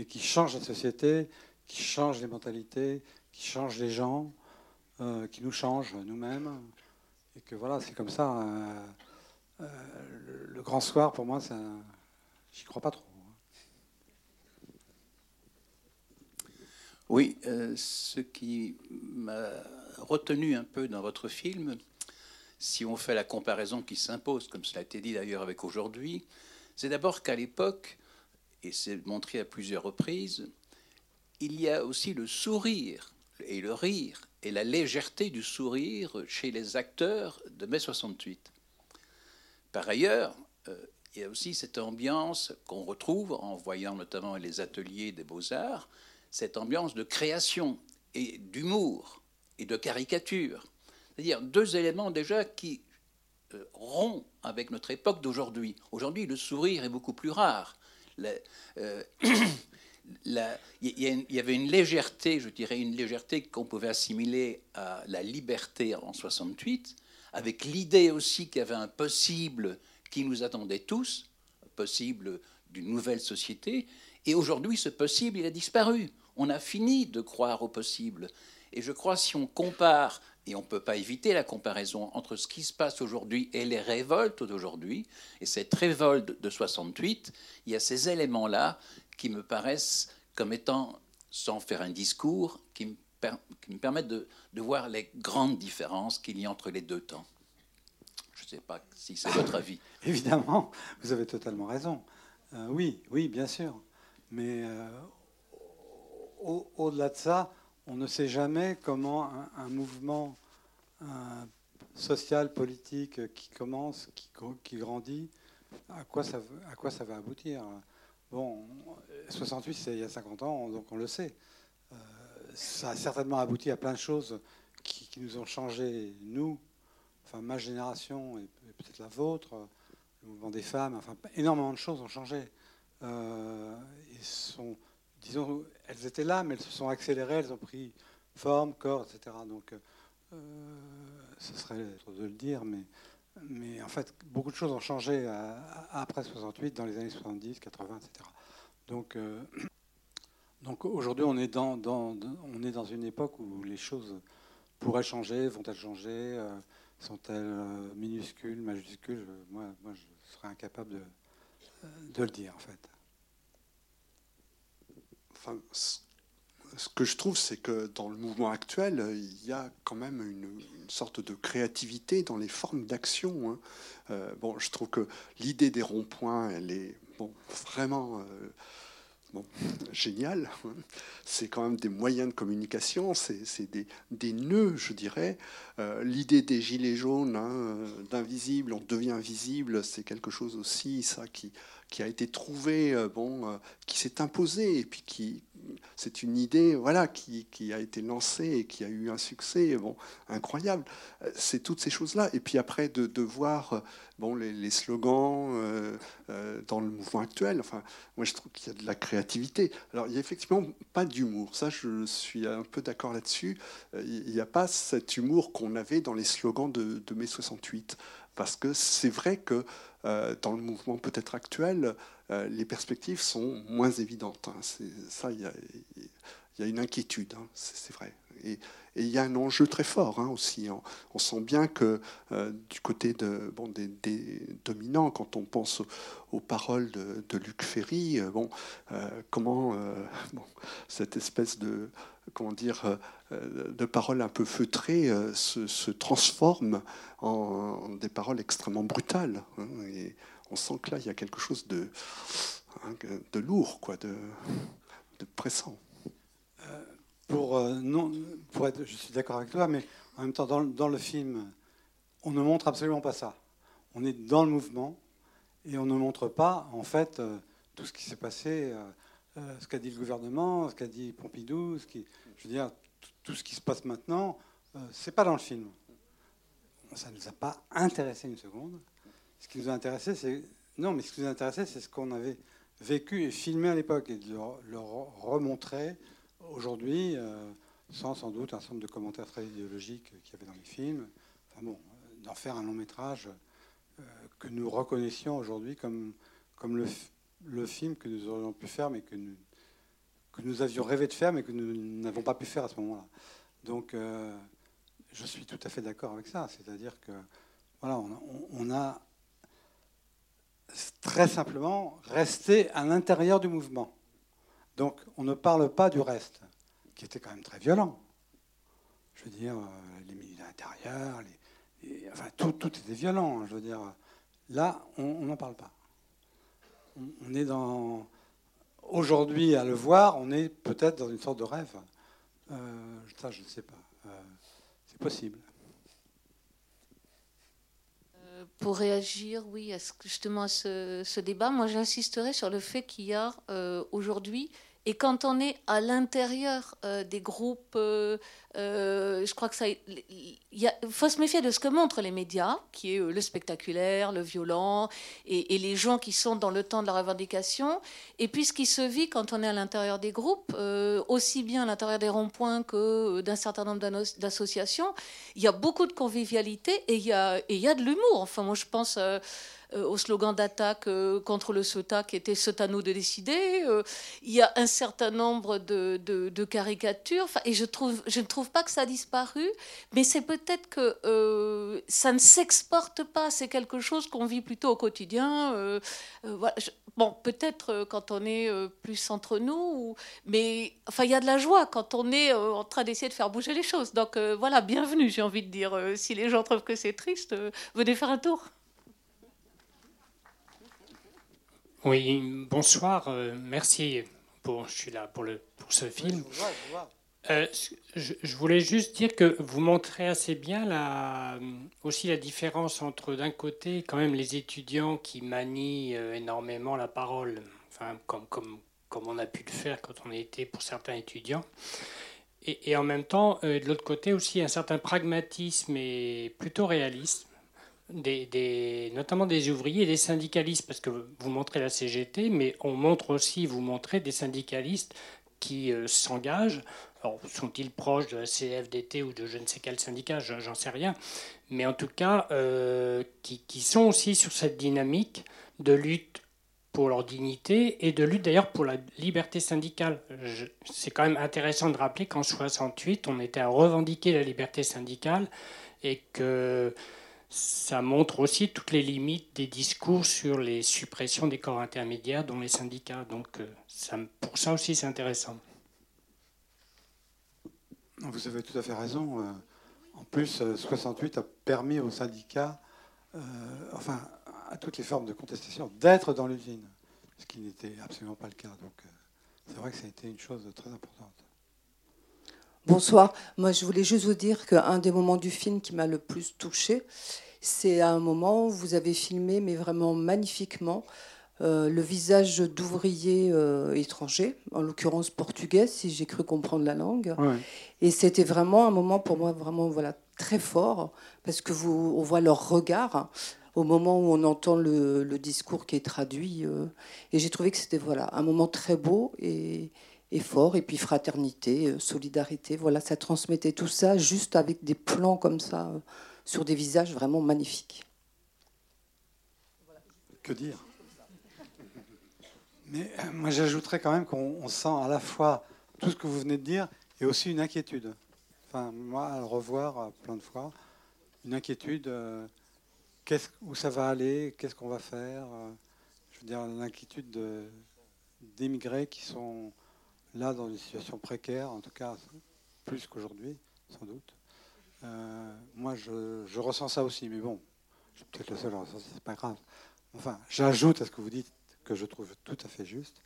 Speaker 2: qui changent la société, qui changent les mentalités, qui changent les gens, euh, qui nous changent nous-mêmes. Et que voilà, c'est comme ça. le, grand soir, pour moi, j'y crois pas trop.
Speaker 8: Oui, euh, ce qui m'a retenu un peu dans votre film, si on fait la comparaison qui s'impose, comme cela a été dit d'ailleurs avec aujourd'hui, c'est d'abord qu'à l'époque, et c'est montré à plusieurs reprises, il y a aussi le sourire et le rire et la légèreté du sourire chez les acteurs de mai 68. Par ailleurs, euh, il y a aussi cette ambiance qu'on retrouve en voyant notamment les ateliers des beaux-arts, cette ambiance de création et d'humour et de caricature. C'est-à-dire deux éléments déjà qui euh, rompent avec notre époque d'aujourd'hui. Aujourd'hui, le sourire est beaucoup plus rare. Euh, (coughs) il y, avait une légèreté, je dirais une légèreté qu'on pouvait assimiler à la liberté en 68, avec l'idée aussi qu'il y avait un possible qui nous attendait tous, possible d'une nouvelle société, et aujourd'hui, ce possible, il a disparu. On a fini de croire au possible. Et je crois, si on compare, et on ne peut pas éviter la comparaison entre ce qui se passe aujourd'hui et les révoltes d'aujourd'hui, et cette révolte de 68, il y a ces éléments-là qui me paraissent comme étant, sans faire un discours, qui me, permettent de, voir les grandes différences qu'il y a entre les deux temps. Je ne sais pas si c'est votre avis. (laughs)
Speaker 2: Évidemment, vous avez totalement raison. Euh, oui, oui, bien sûr. Mais euh, au-delà de ça, on ne sait jamais comment un, mouvement social, politique qui commence, qui, grandit, à quoi, ça, va aboutir? Bon, 68, c'est il y a 50 ans, donc on le sait. Euh, ça a certainement abouti à plein de choses qui, nous ont changé, nous, enfin ma génération et, peut-être la vôtre, le mouvement des femmes, enfin énormément de choses ont changé. Euh, disons, elles étaient là, mais elles se sont accélérées, elles ont pris forme, corps, etc. Donc, euh, ce serait de le dire, mais, mais en fait, beaucoup de choses ont changé après 68, dans les années 70, 80, etc. Donc, euh, (coughs) Donc aujourd'hui, on, est dans, on est dans une époque où les choses pourraient changer, vont-elles changer Sont-elles minuscules, majuscules? Moi, moi, je serais incapable de, de le dire, en fait.
Speaker 1: Enfin, ce que je trouve, c'est que dans le mouvement actuel, il y a quand même une, sorte de créativité dans les formes d'action. Hein. Euh, bon, je trouve que l'idée des ronds-points, elle est bon, vraiment euh, bon, géniale. Hein. C'est quand même des moyens de communication, c'est des, des, nœuds, je dirais. Euh, l'idée des gilets jaunes, hein, d'invisible, on devient visible, c'est quelque chose aussi, ça, qui, qui a été trouvé, bon, qui s'est imposé et puis qui, c'est une idée voilà, qui, a été lancée et qui a eu un succès bon, incroyable. C'est toutes ces choses-là. Et puis après, de, voir bon, les, slogans euh, euh, dans le mouvement actuel, enfin, moi je trouve qu'il y a de la créativité. Alors il n'y a effectivement pas d'humour. Ça, je suis un peu d'accord là-dessus. Euh, il n'y a pas cet humour qu'on avait dans les slogans de, de mai 68. Parce que c'est vrai que dans le mouvement peut-être actuel, euh, les perspectives sont moins évidentes. Hein. Ça, il y, a, une inquiétude, hein, c'est vrai. Et, il y a un enjeu très fort hein, aussi. On, sent bien que euh, du côté des, dominants, quand on pense aux, paroles de, Luc Ferry, euh, bon, comment (laughs) cette espèce de comment dire de paroles un peu feutrées se, transforme en, des paroles extrêmement brutales. et, on sent que là, il y a quelque chose de, hein, lourd, quoi, de, pressant.
Speaker 2: Euh, pour, euh, non, je suis d'accord avec toi, mais en même temps, dans, le film, on ne montre absolument pas ça. On est dans le mouvement et on ne montre pas, en fait, euh, tout ce qui s'est passé, ce qu'a dit le gouvernement, ce qu'a dit Pompidou, ce qui, je veux dire, tout ce qui se passe maintenant, c'est pas dans le film. Ça ne nous a pas intéressé une seconde. Ce qui nous a intéressé, c'est non, mais ce qui nous a intéressé, c'est ce qu'on avait vécu et filmé à l'époque et de le, remontrer aujourd'hui, euh, sans sans doute un certain nombre de commentaires très idéologiques qu'il y avait dans les films. Enfin bon, d'en faire un long métrage euh, que nous reconnaissions aujourd'hui comme, comme le, le, film que nous aurions pu faire, mais que nous, que nous avions rêvé de faire, mais que nous n'avons pas pu faire à ce moment-là. Donc, euh, je suis tout à fait d'accord avec ça. C'est-à-dire que voilà, on a très simplement rester à l'intérieur du mouvement. Donc on ne parle pas du reste, qui était quand même très violent. Je veux dire, euh, les milieux intérieurs, enfin, tout, tout, était violent. Je veux dire, là, on n'en parle pas. On, est dans. Aujourd'hui, à le voir, on est peut-être dans une sorte de rêve. Euh, ça, je ne sais pas. Euh, c'est possible.
Speaker 3: pour réagir, oui, à ce, justement à ce, débat, moi j'insisterai sur le fait qu'il y a euh, aujourd'hui et quand on est à l'intérieur euh, des groupes, euh, euh, je crois que ça, il faut se méfier de ce que montrent les médias, qui est le spectaculaire, le violent, et, les gens qui sont dans le temps de la revendication. Et puis ce qui se vit quand on est à l'intérieur des groupes, aussi bien à l'intérieur des ronds-points que d'un certain nombre d'associations, il y a beaucoup de convivialité et il y a, et il y a de l'humour. Enfin, moi je pense au slogan d'attaque euh, contre le SOTA qui était à nous de décider. Euh, il y a un certain nombre de, caricatures. et je ne trouve pas que ça a disparu, mais c'est peut-être que ça ne s'exporte pas. C'est quelque chose qu'on vit plutôt au quotidien. bon, peut-être quand on est plus entre nous, mais enfin, il y a de la joie quand on est en train d'essayer de faire bouger les choses. Donc voilà, bienvenue, j'ai envie de dire. si les gens trouvent que c'est triste, venez faire un tour.
Speaker 9: Oui, bonsoir. Euh, merci. Pour, je suis là pour, le, pour ce film. Euh, je, voulais juste dire que vous montrez assez bien la, aussi la différence entre d'un côté quand même les étudiants qui manient euh, énormément la parole, enfin comme, comme, comme on a pu le faire quand on était pour certains étudiants, et, et en même temps de l'autre côté aussi un certain pragmatisme et plutôt réalisme des, notamment des ouvriers et des syndicalistes, parce que vous montrez la CGT, mais on montre aussi, vous montrez des syndicalistes qui euh, s'engagent. Alors, sont-ils proches de la CFDT ou de je ne sais quel syndicat, j'en sais rien, mais en tout cas, euh, qui, qui, sont aussi sur cette dynamique de lutte pour leur dignité et de lutte d'ailleurs pour la liberté syndicale. C'est quand même intéressant de rappeler qu'en 68, on était à revendiquer la liberté syndicale et que ça montre aussi toutes les limites des discours sur les suppressions des corps intermédiaires, dont les syndicats. Donc euh, ça, pour ça aussi, c'est intéressant.
Speaker 2: Vous avez tout à fait raison. Euh, en plus, 68 euh, a permis aux syndicats, enfin à toutes les formes de contestation, d'être dans l'usine, ce qui n'était absolument pas le cas. Donc c'est vrai que ça a été une chose très importante.
Speaker 10: Bonsoir. Moi, je voulais juste vous dire qu'un des moments du film qui m'a le plus touché, c'est un moment où vous avez filmé, mais vraiment magnifiquement, euh, le visage d'ouvriers euh, étrangers, en l'occurrence portugais, si j'ai cru comprendre la langue. Et c'était vraiment un moment pour moi vraiment voilà très fort parce que vous, on voit leur regard au moment où on entend le, discours qui est traduit. Euh, et j'ai trouvé que c'était voilà un moment très beau et, fort, et puis fraternité, euh, solidarité, voilà, ça transmettait tout ça juste avec des plans comme ça, euh, sur des visages vraiment magnifiques.
Speaker 2: Que dire? Mais euh, moi j'ajouterais quand même qu'on sent à la fois tout ce que vous venez de dire et aussi une inquiétude. Enfin, moi, à le revoir plein de fois, une inquiétude, où ça va aller, qu'est-ce qu'on va faire Je veux dire, l'inquiétude d'émigrés qui sont là dans une situation précaire, en tout cas plus qu'aujourd'hui, sans doute. Euh, moi, je, ressens ça aussi, mais bon, je suis peut-être le seul à ressentir, c'est pas grave. Enfin, j'ajoute à ce que vous dites, que je trouve tout à fait juste,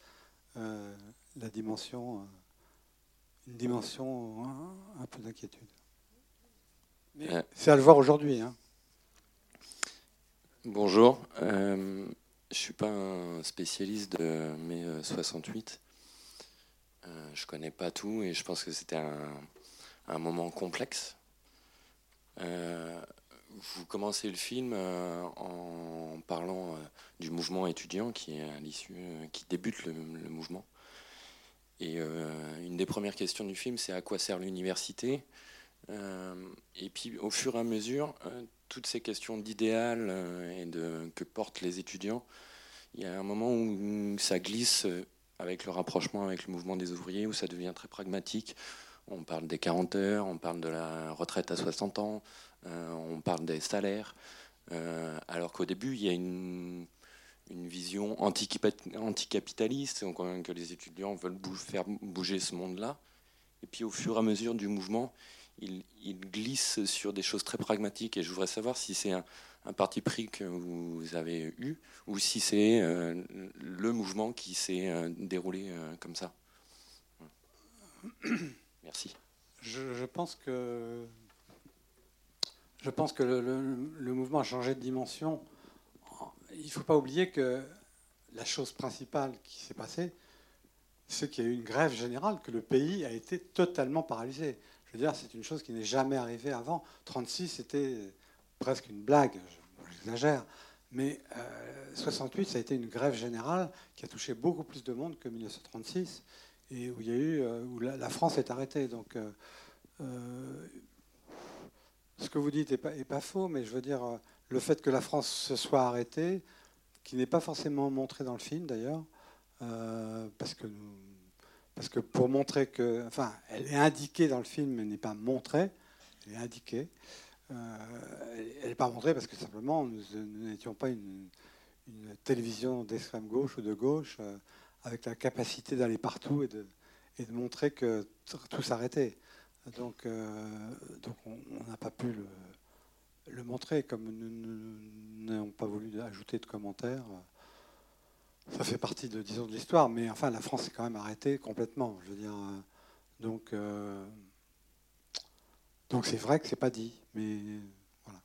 Speaker 2: euh, la dimension, euh, une dimension un, peu d'inquiétude. C'est à le voir aujourd'hui. Hein.
Speaker 11: Bonjour, je ne suis pas un spécialiste de mai 68. Euh, je connais pas tout et je pense que c'était un, moment complexe. Euh, vous commencez le film euh, en parlant du mouvement étudiant qui débute le, mouvement. Et une des premières questions du film, c'est à quoi sert l'université? Et puis, au fur et à mesure, toutes ces questions d'idéal et de que portent les étudiants, il y a un moment où ça glisse avec le rapprochement avec le mouvement des ouvriers, où ça devient très pragmatique. On parle des 40 heures, on parle de la retraite à 60 ans, euh, on parle des salaires, euh, alors qu'au début, il y a une, vision anticapitaliste, que les étudiants veulent faire bouger ce monde-là. Et puis au fur et à mesure du mouvement, ils glissent sur des choses très pragmatiques. Et je voudrais savoir si c'est un, un parti pris que vous avez eu ou si c'est euh, le mouvement qui s'est euh, déroulé euh, comme ça. (coughs) Merci.
Speaker 2: Je, pense que je pense que le, mouvement a changé de dimension. Il ne faut pas oublier que la chose principale qui s'est passée, c'est qu'il y a eu une grève générale, que le pays a été totalement paralysé. Je veux dire, c'est une chose qui n'est jamais arrivée avant. 36, c'était presque une blague, j'exagère, mais 68, euh, ça a été une grève générale qui a touché beaucoup plus de monde que 1936 et où il y a eu euh, où la, France est arrêtée. Donc, euh, ce que vous dites n'est pas, est pas, faux, mais je veux dire le fait que la France se soit arrêtée, qui n'est pas forcément montré dans le film d'ailleurs, parce que parce que pour montrer que, enfin, elle est indiquée dans le film, mais n'est pas montrée, elle est indiquée. Euh, elle n'est pas montrée parce que simplement nous n'étions pas une, télévision d'extrême gauche ou de gauche euh, avec la capacité d'aller partout et de, montrer que tout s'arrêtait. Donc, euh, on n'a pas pu le, montrer, comme nous n'avons pas voulu ajouter de commentaires. Ça fait partie de, disons, de l'histoire, mais enfin, la France est quand même arrêtée complètement. Je veux dire, donc, donc c'est vrai que c'est pas dit. Mais voilà.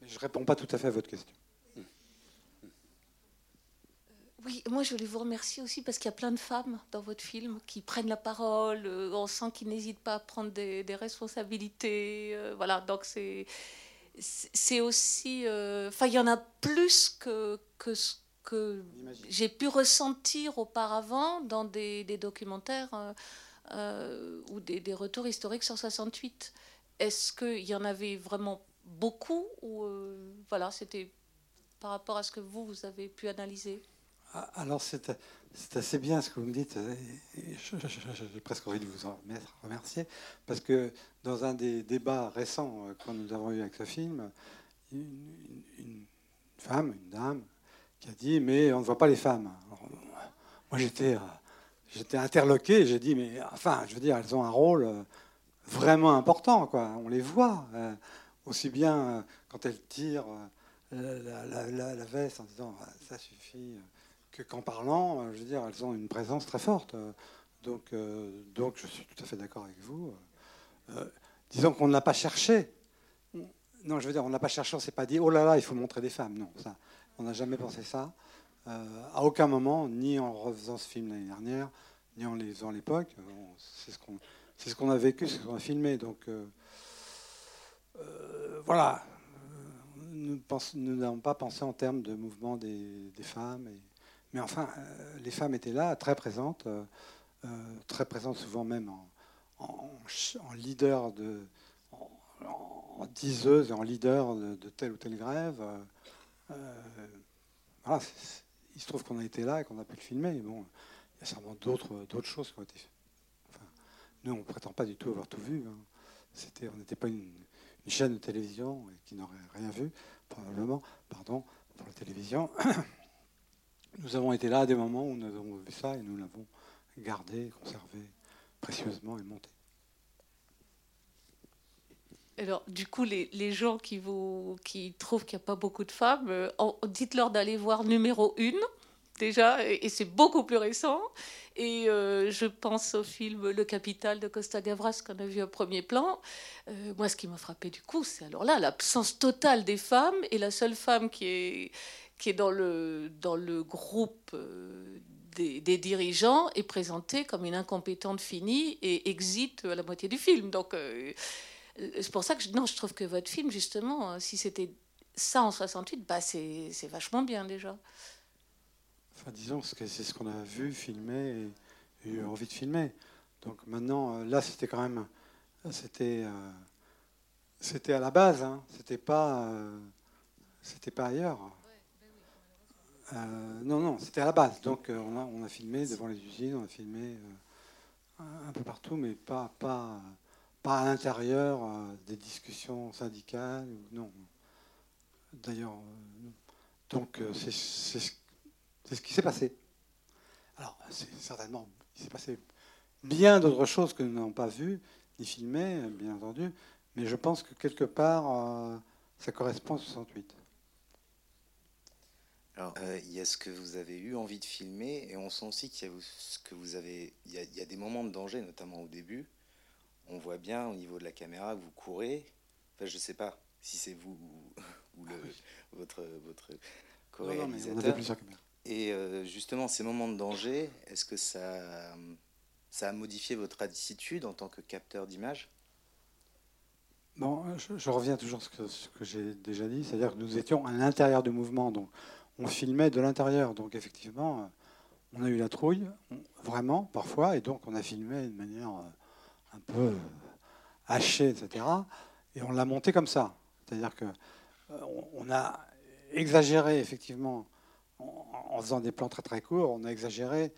Speaker 2: Mais je ne réponds pas tout à fait à votre question.
Speaker 3: Oui, moi je voulais vous remercier aussi parce qu'il y a plein de femmes dans votre film qui prennent la parole. Euh, on sent qu'ils n'hésitent pas à prendre des, responsabilités. Euh, voilà, donc c'est c'est aussi. Euh, enfin, il y en a plus que, que ce que j'ai pu ressentir auparavant dans des, documentaires ou des, retours historiques sur 68. Est-ce qu'il y en avait vraiment beaucoup ou euh, voilà, c'était par rapport à ce que vous, avez pu analyser?
Speaker 2: Ah, Alors, c'est assez bien ce que vous me dites. J'ai presque envie de vous en remercier. Parce que dans un des débats récents que nous avons eu avec ce film, une, femme, une dame, qui a dit Mais on ne voit pas les femmes. moi, j'étais. J'étais interloqué, j'ai dit, mais enfin, je veux dire, elles ont un rôle vraiment important, quoi. On les voit, euh, aussi bien euh, quand elles tirent la, veste en disant ah, ça suffit, que qu'en parlant, je veux dire, elles ont une présence très forte. Donc, donc je suis tout à fait d'accord avec vous. disons qu'on n'a pas cherché. Non, je veux dire, on n'a pas cherché, on s'est pas dit, oh là là, il faut montrer des femmes. Non, ça, on n'a jamais pensé ça. À aucun moment, ni en refaisant ce film l'année dernière, ni en les faisant à l'époque. C'est ce qu'on ce a vécu, c'est ce qu'on a filmé. Donc euh, euh, voilà, nous n'avons pas pensé en termes de mouvement des, femmes. mais enfin, euh, les femmes étaient là, très présentes, très présentes souvent même en, leader de, en, diseuse et en leader de, telle ou telle grève. voilà, il se trouve qu'on a été là et qu'on a pu le filmer. Bon, il y a sûrement d'autres choses qui ont été enfin, Nous, on ne prétend pas du tout avoir tout vu. Hein. C'était, on n'était pas une, chaîne de télévision qui n'aurait rien vu, probablement, pardon, pour la télévision. (coughs) Nous avons été là à des moments où nous avons vu ça et nous l'avons gardé, conservé précieusement et monté.
Speaker 3: Alors, du coup, les, gens qui, trouvent qu'il n'y a pas beaucoup de femmes, euh, dites-leur d'aller voir numéro 1 déjà, et, c'est beaucoup plus récent. Et euh, je pense au film Le Capital de Costa Gavras qu'on a vu au premier plan. Euh, moi, ce qui m'a frappé du coup, c'est alors là l'absence totale des femmes et la seule femme qui est, dans, le, groupe des, des, dirigeants est présentée comme une incompétente finie et exit à la moitié du film. Donc, c'est pour ça que je, non, je trouve que votre film, justement, si c'était ça en 68, bah, c'est vachement bien déjà
Speaker 2: disons que c'est ce qu'on a vu, filmé et, eu envie de filmer. Donc maintenant, euh, là, c'était quand même, c'était, euh, c'était à la base. Hein. C'était pas, euh, c'était pas ailleurs. non, non, c'était à la base. Donc on a, on a filmé devant les usines, on a filmé un peu partout, mais pas, pas, pas à l'intérieur des discussions syndicales. Non. D'ailleurs, donc c'est c'est ce qui s'est passé. Alors, certainement, il s'est passé bien d'autres choses que nous n'avons pas vues, ni filmées, bien entendu, mais je pense que quelque part, euh, ça correspond à 68.
Speaker 12: Alors, euh, il y a ce que vous avez eu envie de filmer, et on sent aussi qu'il y y, a, des moments de danger, notamment au début. On voit bien au niveau de la caméra que vous courez. Enfin, je ne sais pas si c'est vous ou, le, ah votre, votre co-réalisateur. Et euh, justement, ces moments de danger, est-ce que ça, ça a modifié votre attitude en tant que capteur d'image?
Speaker 2: Bon, je, reviens toujours à ce que, j'ai déjà dit, c'est-à-dire que nous étions à l'intérieur du mouvement, donc on filmait de l'intérieur, donc effectivement, on a eu la trouille, vraiment, parfois, et donc on a filmé de manière euh, un peu euh, hachée, etc. Et on l'a monté comme ça, c'est-à-dire que on a exagéré effectivement en, faisant des plans très très courts, on a exagéré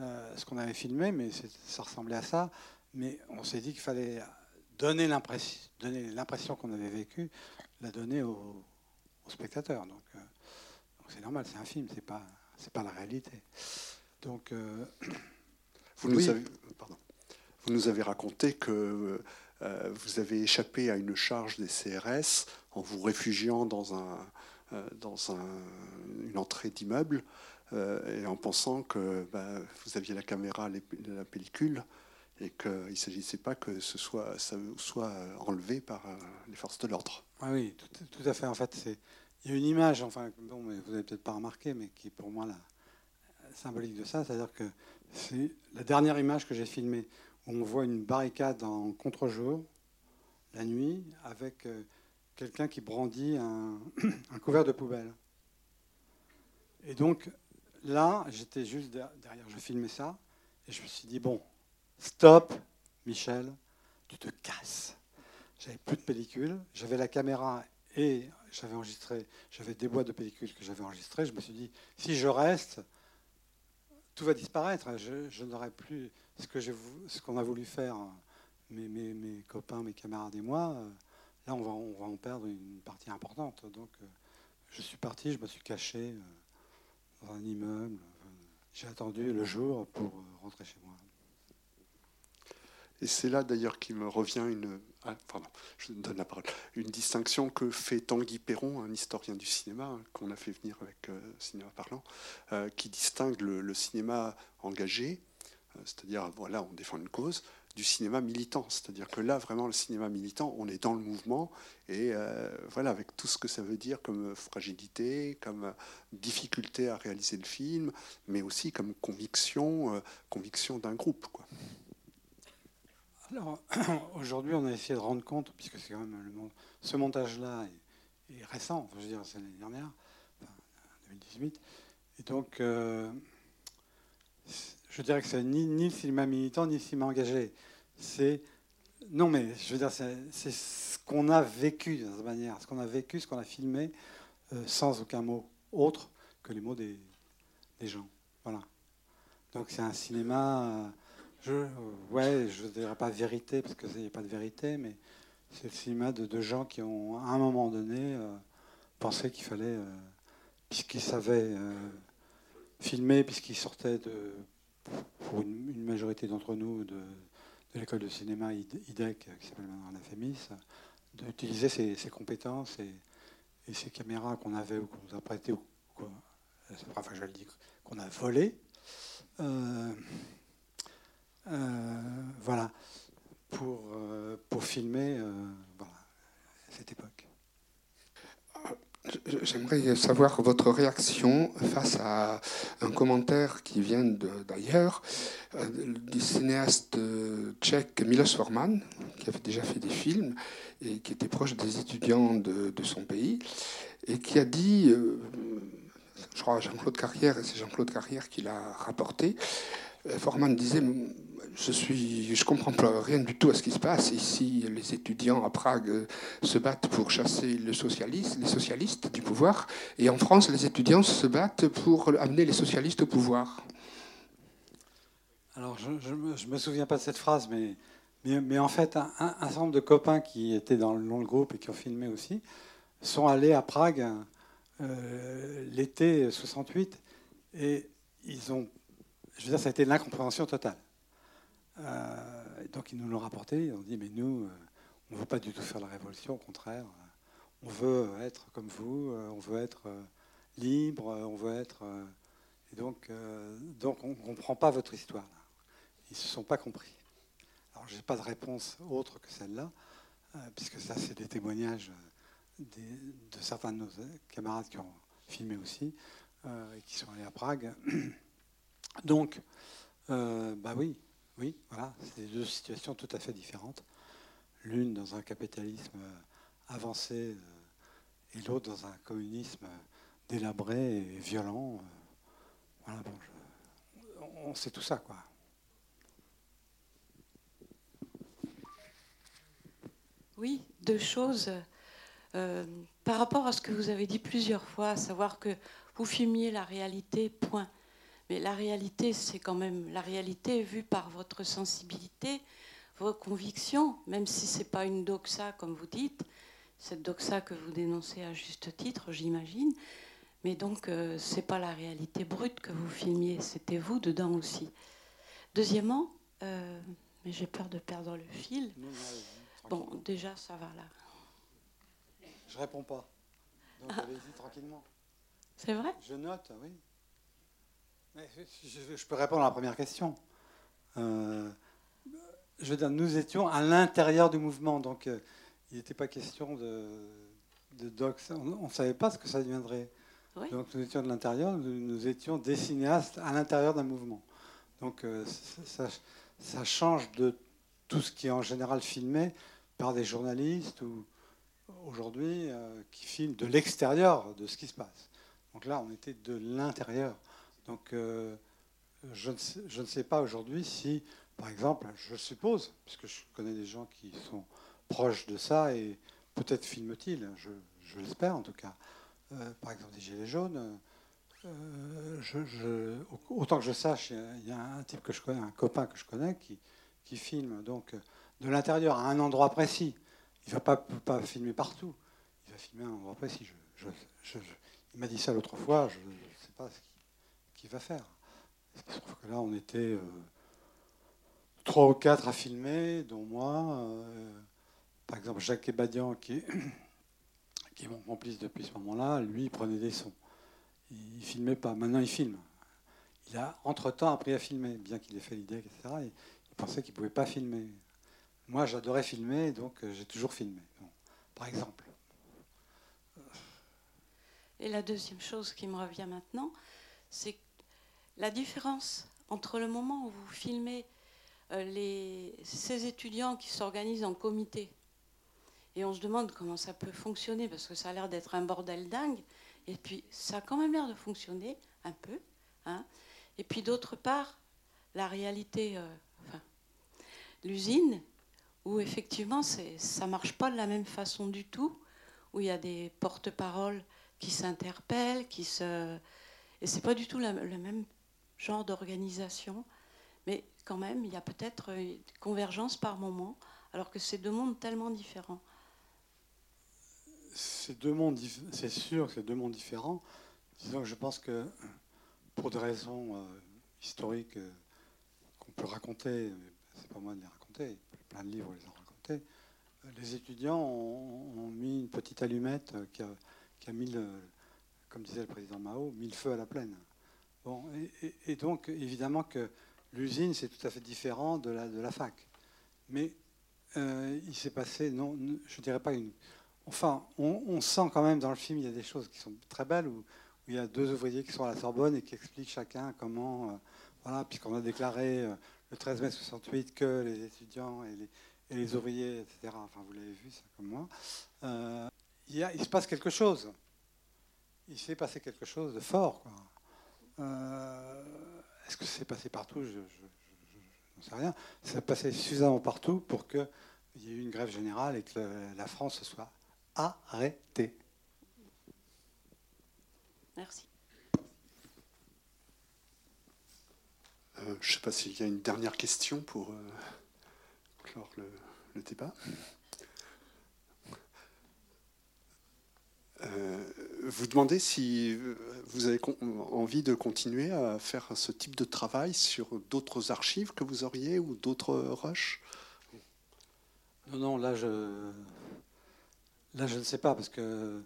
Speaker 2: euh, ce qu'on avait filmé, mais ça ressemblait à ça. Mais on s'est dit qu'il fallait donner l'impression qu'on avait vécu, la donner aux, spectateurs. Donc euh, c'est normal, c'est un film, c'est pas c'est pas la réalité. Donc euh,
Speaker 1: vous, nous avez, vous nous avez raconté que vous avez échappé à une charge des CRS en vous réfugiant dans euh, une entrée d'immeuble euh, et en pensant que bah, vous aviez la caméra, la pellicule et qu'il ne s'agissait pas que ce soit, ça soit enlevé par euh, les forces de l'ordre.
Speaker 2: Ah oui, tout, à fait. En fait, il y a une image, enfin, vous n'avez peut-être pas remarqué, mais qui est pour moi la symbolique de ça, c'est-à-dire que c'est la dernière image que j'ai filmée on voit une barricade en contre-jour, la nuit, avec quelqu'un qui brandit (clears throat) un, couvert de poubelle. Et donc là, j'étais juste derrière, je filmais ça, et je me suis dit, bon, stop, Michel, tu te casses. J'avais plus de pellicule, j'avais la caméra et j'avais enregistré, j'avais des boîtes de pellicules que j'avais enregistrées. Je me suis dit, si je reste, tout va disparaître. Je, n'aurai plus ce que ce qu'on a voulu faire, mes, mes, copains, mes camarades et moi. Là, on va, on va en perdre une partie importante. Donc, euh, je suis parti, je me suis caché euh, dans un immeuble. J'ai attendu le jour pour euh, rentrer chez moi.
Speaker 1: Et c'est là d'ailleurs qu'il me revient une, pardon, je donne la parole, une distinction que fait Tanguy Perron, un historien du cinéma hein, qu'on a fait venir avec euh, Cinéma Parlant, euh, qui distingue le, cinéma engagé, euh, c'est-à-dire voilà, on défend une cause, du cinéma militant, c'est-à-dire que là vraiment le cinéma militant, on est dans le mouvement et voilà avec tout ce que ça veut dire comme fragilité, comme difficulté à réaliser le film, mais aussi comme conviction, conviction d'un groupe quoi.
Speaker 2: Alors, (clears throat) aujourd'hui, on a essayé de rendre compte, puisque c'est quand même ce montage-là est, récent, je veux dire, c'est l'année dernière, 2018. Et donc, euh, je dirais que c'est ni, le cinéma militant, ni le cinéma engagé. C'est. Non, mais je veux dire, c'est ce qu'on a vécu de cette manière, ce qu'on a vécu, ce qu'on a filmé, euh, sans aucun mot autre que les mots des, des gens. Voilà. Donc, c'est un cinéma. Je, ouais, je ne dirais pas vérité, parce qu'il n'y a pas de vérité, mais c'est le cinéma de, gens qui ont, à un moment donné, euh, pensé qu'il fallait, euh, puisqu'ils savaient euh, filmer, puisqu'ils sortaient de, pour une, majorité d'entre nous de, l'école de cinéma IDEC, qui s'appelle maintenant la FEMIS, d'utiliser ces, compétences et, ces caméras qu'on avait ou qu'on nous a prêtées, ou quoi, je le dis, qu'on a volées. Euh, voilà, pour, euh, pour filmer euh, cette époque.
Speaker 13: J'aimerais savoir votre réaction face à un commentaire qui vient d'ailleurs du cinéaste tchèque Milos Forman, qui avait déjà fait des films et qui était proche des étudiants de, de son pays, et qui a dit, je crois Jean-Claude Carrière, et c'est Jean-Claude Carrière qui l'a rapporté, Forman disait je suis, je comprends rien du tout à ce qui se passe. Ici, les étudiants à Prague euh, se battent pour chasser les socialistes du pouvoir, et en France, les étudiants se battent pour amener les socialistes au pouvoir.
Speaker 2: Alors, je ne me, souviens pas de cette phrase, mais, mais, en fait, un, certain nombre de copains qui étaient dans le, groupe et qui ont filmé aussi sont allés à Prague euh, l'été 68 et ils ont, je veux dire, ça a été l'incompréhension totale. Euh, donc ils nous l'ont rapporté, ils ont dit mais nous, euh, on ne veut pas du tout faire la révolution, au contraire, on veut être comme vous, euh, on veut être libre, on veut être... et donc, donc on ne comprend pas votre histoire. Ils ne se sont pas compris. Alors je n'ai pas de réponse autre que celle-là, puisque ça c'est des témoignages de certains de nos camarades qui ont filmé aussi, et qui sont allés à Prague. (clears throat) Donc, bah oui, oui, voilà, c'est deux situations tout à fait différentes. L'une dans un capitalisme avancé euh, et l'autre dans un communisme délabré et violent. Euh, voilà, bon, on sait tout ça, quoi.
Speaker 14: Oui, deux choses. Euh, par rapport à ce que vous avez dit plusieurs fois, à savoir que vous filmiez la réalité, point. Mais la réalité, c'est quand même la réalité vue par votre sensibilité, vos convictions, même si ce n'est pas une doxa comme vous dites, cette doxa que vous dénoncez à juste titre, j'imagine. Mais donc, euh, ce n'est pas la réalité brute que vous filmiez, c'était vous dedans aussi. Deuxièmement, euh, mais j'ai peur de perdre le fil. bon, déjà, ça va là.
Speaker 2: Je réponds pas. Donc ah. allez-y tranquillement.
Speaker 14: C'est vrai?
Speaker 2: Je note, oui. Je, peux répondre à la première question. Euh, je veux dire, nous étions à l'intérieur du mouvement, donc euh, il n'était pas question de, de docs. On ne savait pas ce que ça deviendrait. Donc nous étions de l'intérieur, nous, étions des cinéastes à l'intérieur d'un mouvement. Donc euh, ça, ça, change de tout ce qui est en général filmé par des journalistes ou aujourd'hui qui filment de l'extérieur de ce qui se passe. Donc là, on était de l'intérieur. Donc, euh, je, ne sais, je, ne sais, pas aujourd'hui si, par exemple, je suppose, puisque je connais des gens qui sont proches de ça, et peut-être filment-ils, je, je l'espère en tout cas. par exemple, des Gilets jaunes. je, autant que je sache, il y a un type que je connais, un copain que je connais, qui, filme donc de l'intérieur à un endroit précis. Il ne va pas, filmer partout. Il va filmer à un endroit précis. Il m'a dit ça l'autre fois. Je ne sais pas ce qu'il va faire. Que là, on était euh, trois ou quatre à filmer, dont moi. Euh, par exemple, Jacques Ebadian, qui est, (coughs) qui mon complice depuis ce moment-là, lui, prenait des sons. Il filmait pas. Maintenant, il filme. Il a entre-temps appris à filmer, bien qu'il ait fait l'idée, etc. il pensait qu'il ne pouvait pas filmer. Moi, j'adorais filmer, donc euh, j'ai toujours filmé, par exemple.
Speaker 14: Et la deuxième chose qui me revient maintenant, c'est la différence entre le moment où vous filmez euh, ces étudiants qui s'organisent en comité, et on se demande comment ça peut fonctionner, parce que ça a l'air d'être un bordel dingue, et puis ça a quand même l'air de fonctionner un peu. Hein. Et puis d'autre part, la réalité, euh, l'usine, où effectivement ça ne marche pas de la même façon du tout, où il y a des porte-paroles qui s'interpellent, qui se... Et c'est pas du tout le même genre d'organisation, mais quand même, il y a peut-être une convergence par moment, alors que c'est deux mondes tellement différents.
Speaker 2: C'est deux mondes, c'est sûr c'est deux mondes différents. Disons que je pense que pour des raisons euh, historiques euh, qu'on peut raconter, c'est pas moi de les raconter, plein de livres les ont racontés, euh, les étudiants ont, mis une petite allumette qui a, qui a mis, comme disait le président Mao, mis le feu à la plaine. Bon, et, donc, évidemment que l'usine, c'est tout à fait différent de la, fac. Mais euh, il s'est passé, non, je dirais pas une. Enfin, on, sent quand même dans le film, il y a des choses qui sont très belles, où, il y a deux ouvriers qui sont à la Sorbonne et qui expliquent chacun comment, euh, voilà, puisqu'on a déclaré euh, le 13 mai 68 que les étudiants et les, et les ouvriers, etc., enfin, vous l'avez vu, ça comme moi, il, il, se passe quelque chose. Il s'est passé quelque chose de fort. Quoi. Euh, est-ce que c'est passé partout? Je, n'en sais rien. Ça passé suffisamment partout pour qu'il y ait eu une grève générale et que la France se soit arrêtée.
Speaker 14: Merci.
Speaker 1: Euh, je ne sais pas s'il y a une dernière question pour euh, clore le débat. Vous demandez si euh, vous avez envie de continuer à faire ce type de travail sur d'autres archives que vous auriez ou d'autres rushs?
Speaker 2: Non, non, là je, là je ne sais pas parce que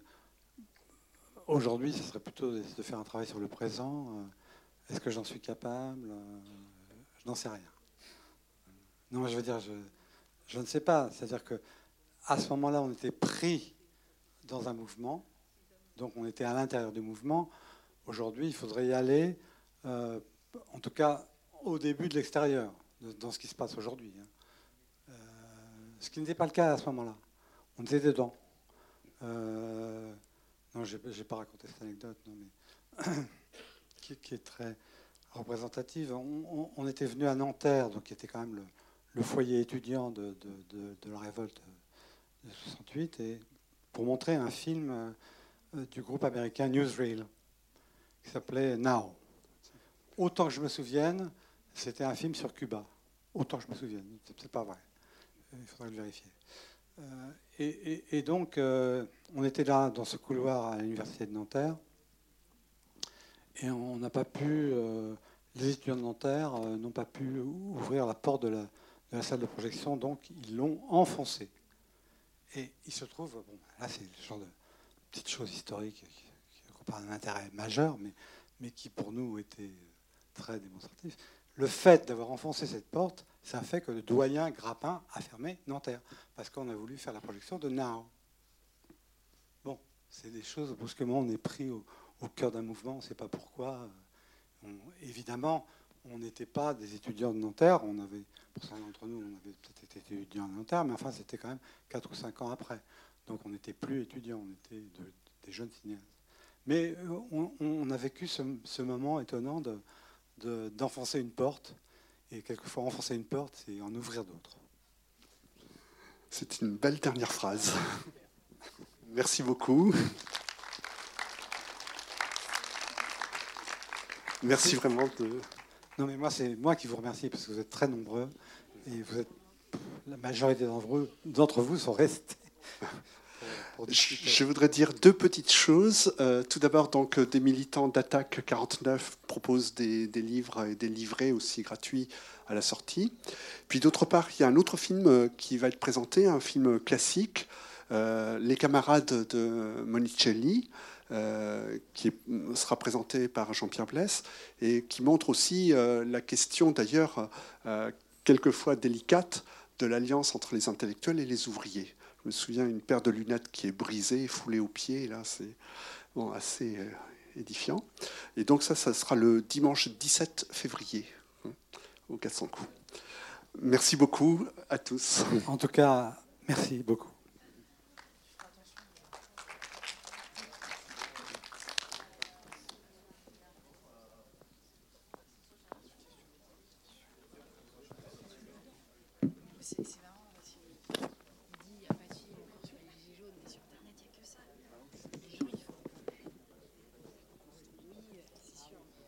Speaker 2: aujourd'hui, ce serait plutôt de faire un travail sur le présent. Euh, est-ce que j'en suis capable? Je n'en sais rien. Non, je veux dire, je, je ne sais pas. C'est-à-dire que à ce moment-là, on était pris dans un mouvement. Donc on était à l'intérieur du mouvement. Aujourd'hui, il faudrait y aller, euh, en tout cas au début de l'extérieur, dans ce qui se passe aujourd'hui. Hein. Euh, ce qui n'était pas le cas à ce moment-là. On était dedans. Euh, non, je n'ai pas raconté cette anecdote, non, mais (coughs) qui, est très représentative. On, était venu à Nanterre, donc qui était quand même le, foyer étudiant de, de, la révolte de 68, et pour montrer un film euh, du groupe américain Newsreel qui s'appelait Now. Autant que je me souvienne, c'était un film sur Cuba. Autant que je me souvienne, c'est pas vrai. Il faudrait le vérifier. Euh, et, donc, euh, on était là dans ce couloir à l'université de Nanterre, et on n'a pas pu, les étudiants de Nanterre n'ont pas pu ouvrir la porte de la, de la salle de projection, donc ils l'ont enfoncé. Et il se trouve, bon, là c'est le genre de petite chose historique qui n'a un intérêt majeur, mais, mais qui pour nous était très démonstratif. Le fait d'avoir enfoncé cette porte, ça fait que le doyen Grappin a fermé Nanterre, parce qu'on a voulu faire la projection de Now. Bon, c'est des choses, brusquement, on est pris au, cœur d'un mouvement, on ne sait pas pourquoi. évidemment, on n'était pas des étudiants de Nanterre, on avait, pour certains d'entre nous, on avait peut-être été étudiants de Nanterre, mais enfin, c'était quand même 4 ou 5 ans après. Donc on n'était plus étudiants, on était des jeunes cinéastes. Mais euh, on, a vécu ce, moment étonnant d'enfoncer une porte, et quelquefois enfoncer une porte, c'est en ouvrir d'autres.
Speaker 1: C'est une belle dernière phrase. (laughs) Merci beaucoup. Merci vraiment de.
Speaker 2: Non, mais moi, c'est moi qui vous remercie parce que vous êtes très nombreux et vous êtes la majorité d'entre vous sont restés. (laughs)
Speaker 1: Je voudrais dire deux petites choses. Euh, tout d'abord, donc, des militants d'Attaque 49 proposent des, livres et des livrets aussi gratuits à la sortie. Puis d'autre part, il y a un autre film euh, qui va être présenté, un film classique, euh, Les camarades de Monicelli, qui sera présenté par Jean-Pierre Blesse et qui montre aussi la question d'ailleurs quelquefois délicate de l'alliance entre les intellectuels et les ouvriers. Je me souviens une paire de lunettes qui est brisée, foulée aux pieds. Là, c'est bon, assez euh, édifiant. Et donc ça, ça sera le dimanche 17 février hein, au 400 coups. Merci beaucoup à tous.
Speaker 2: En tout cas, merci beaucoup.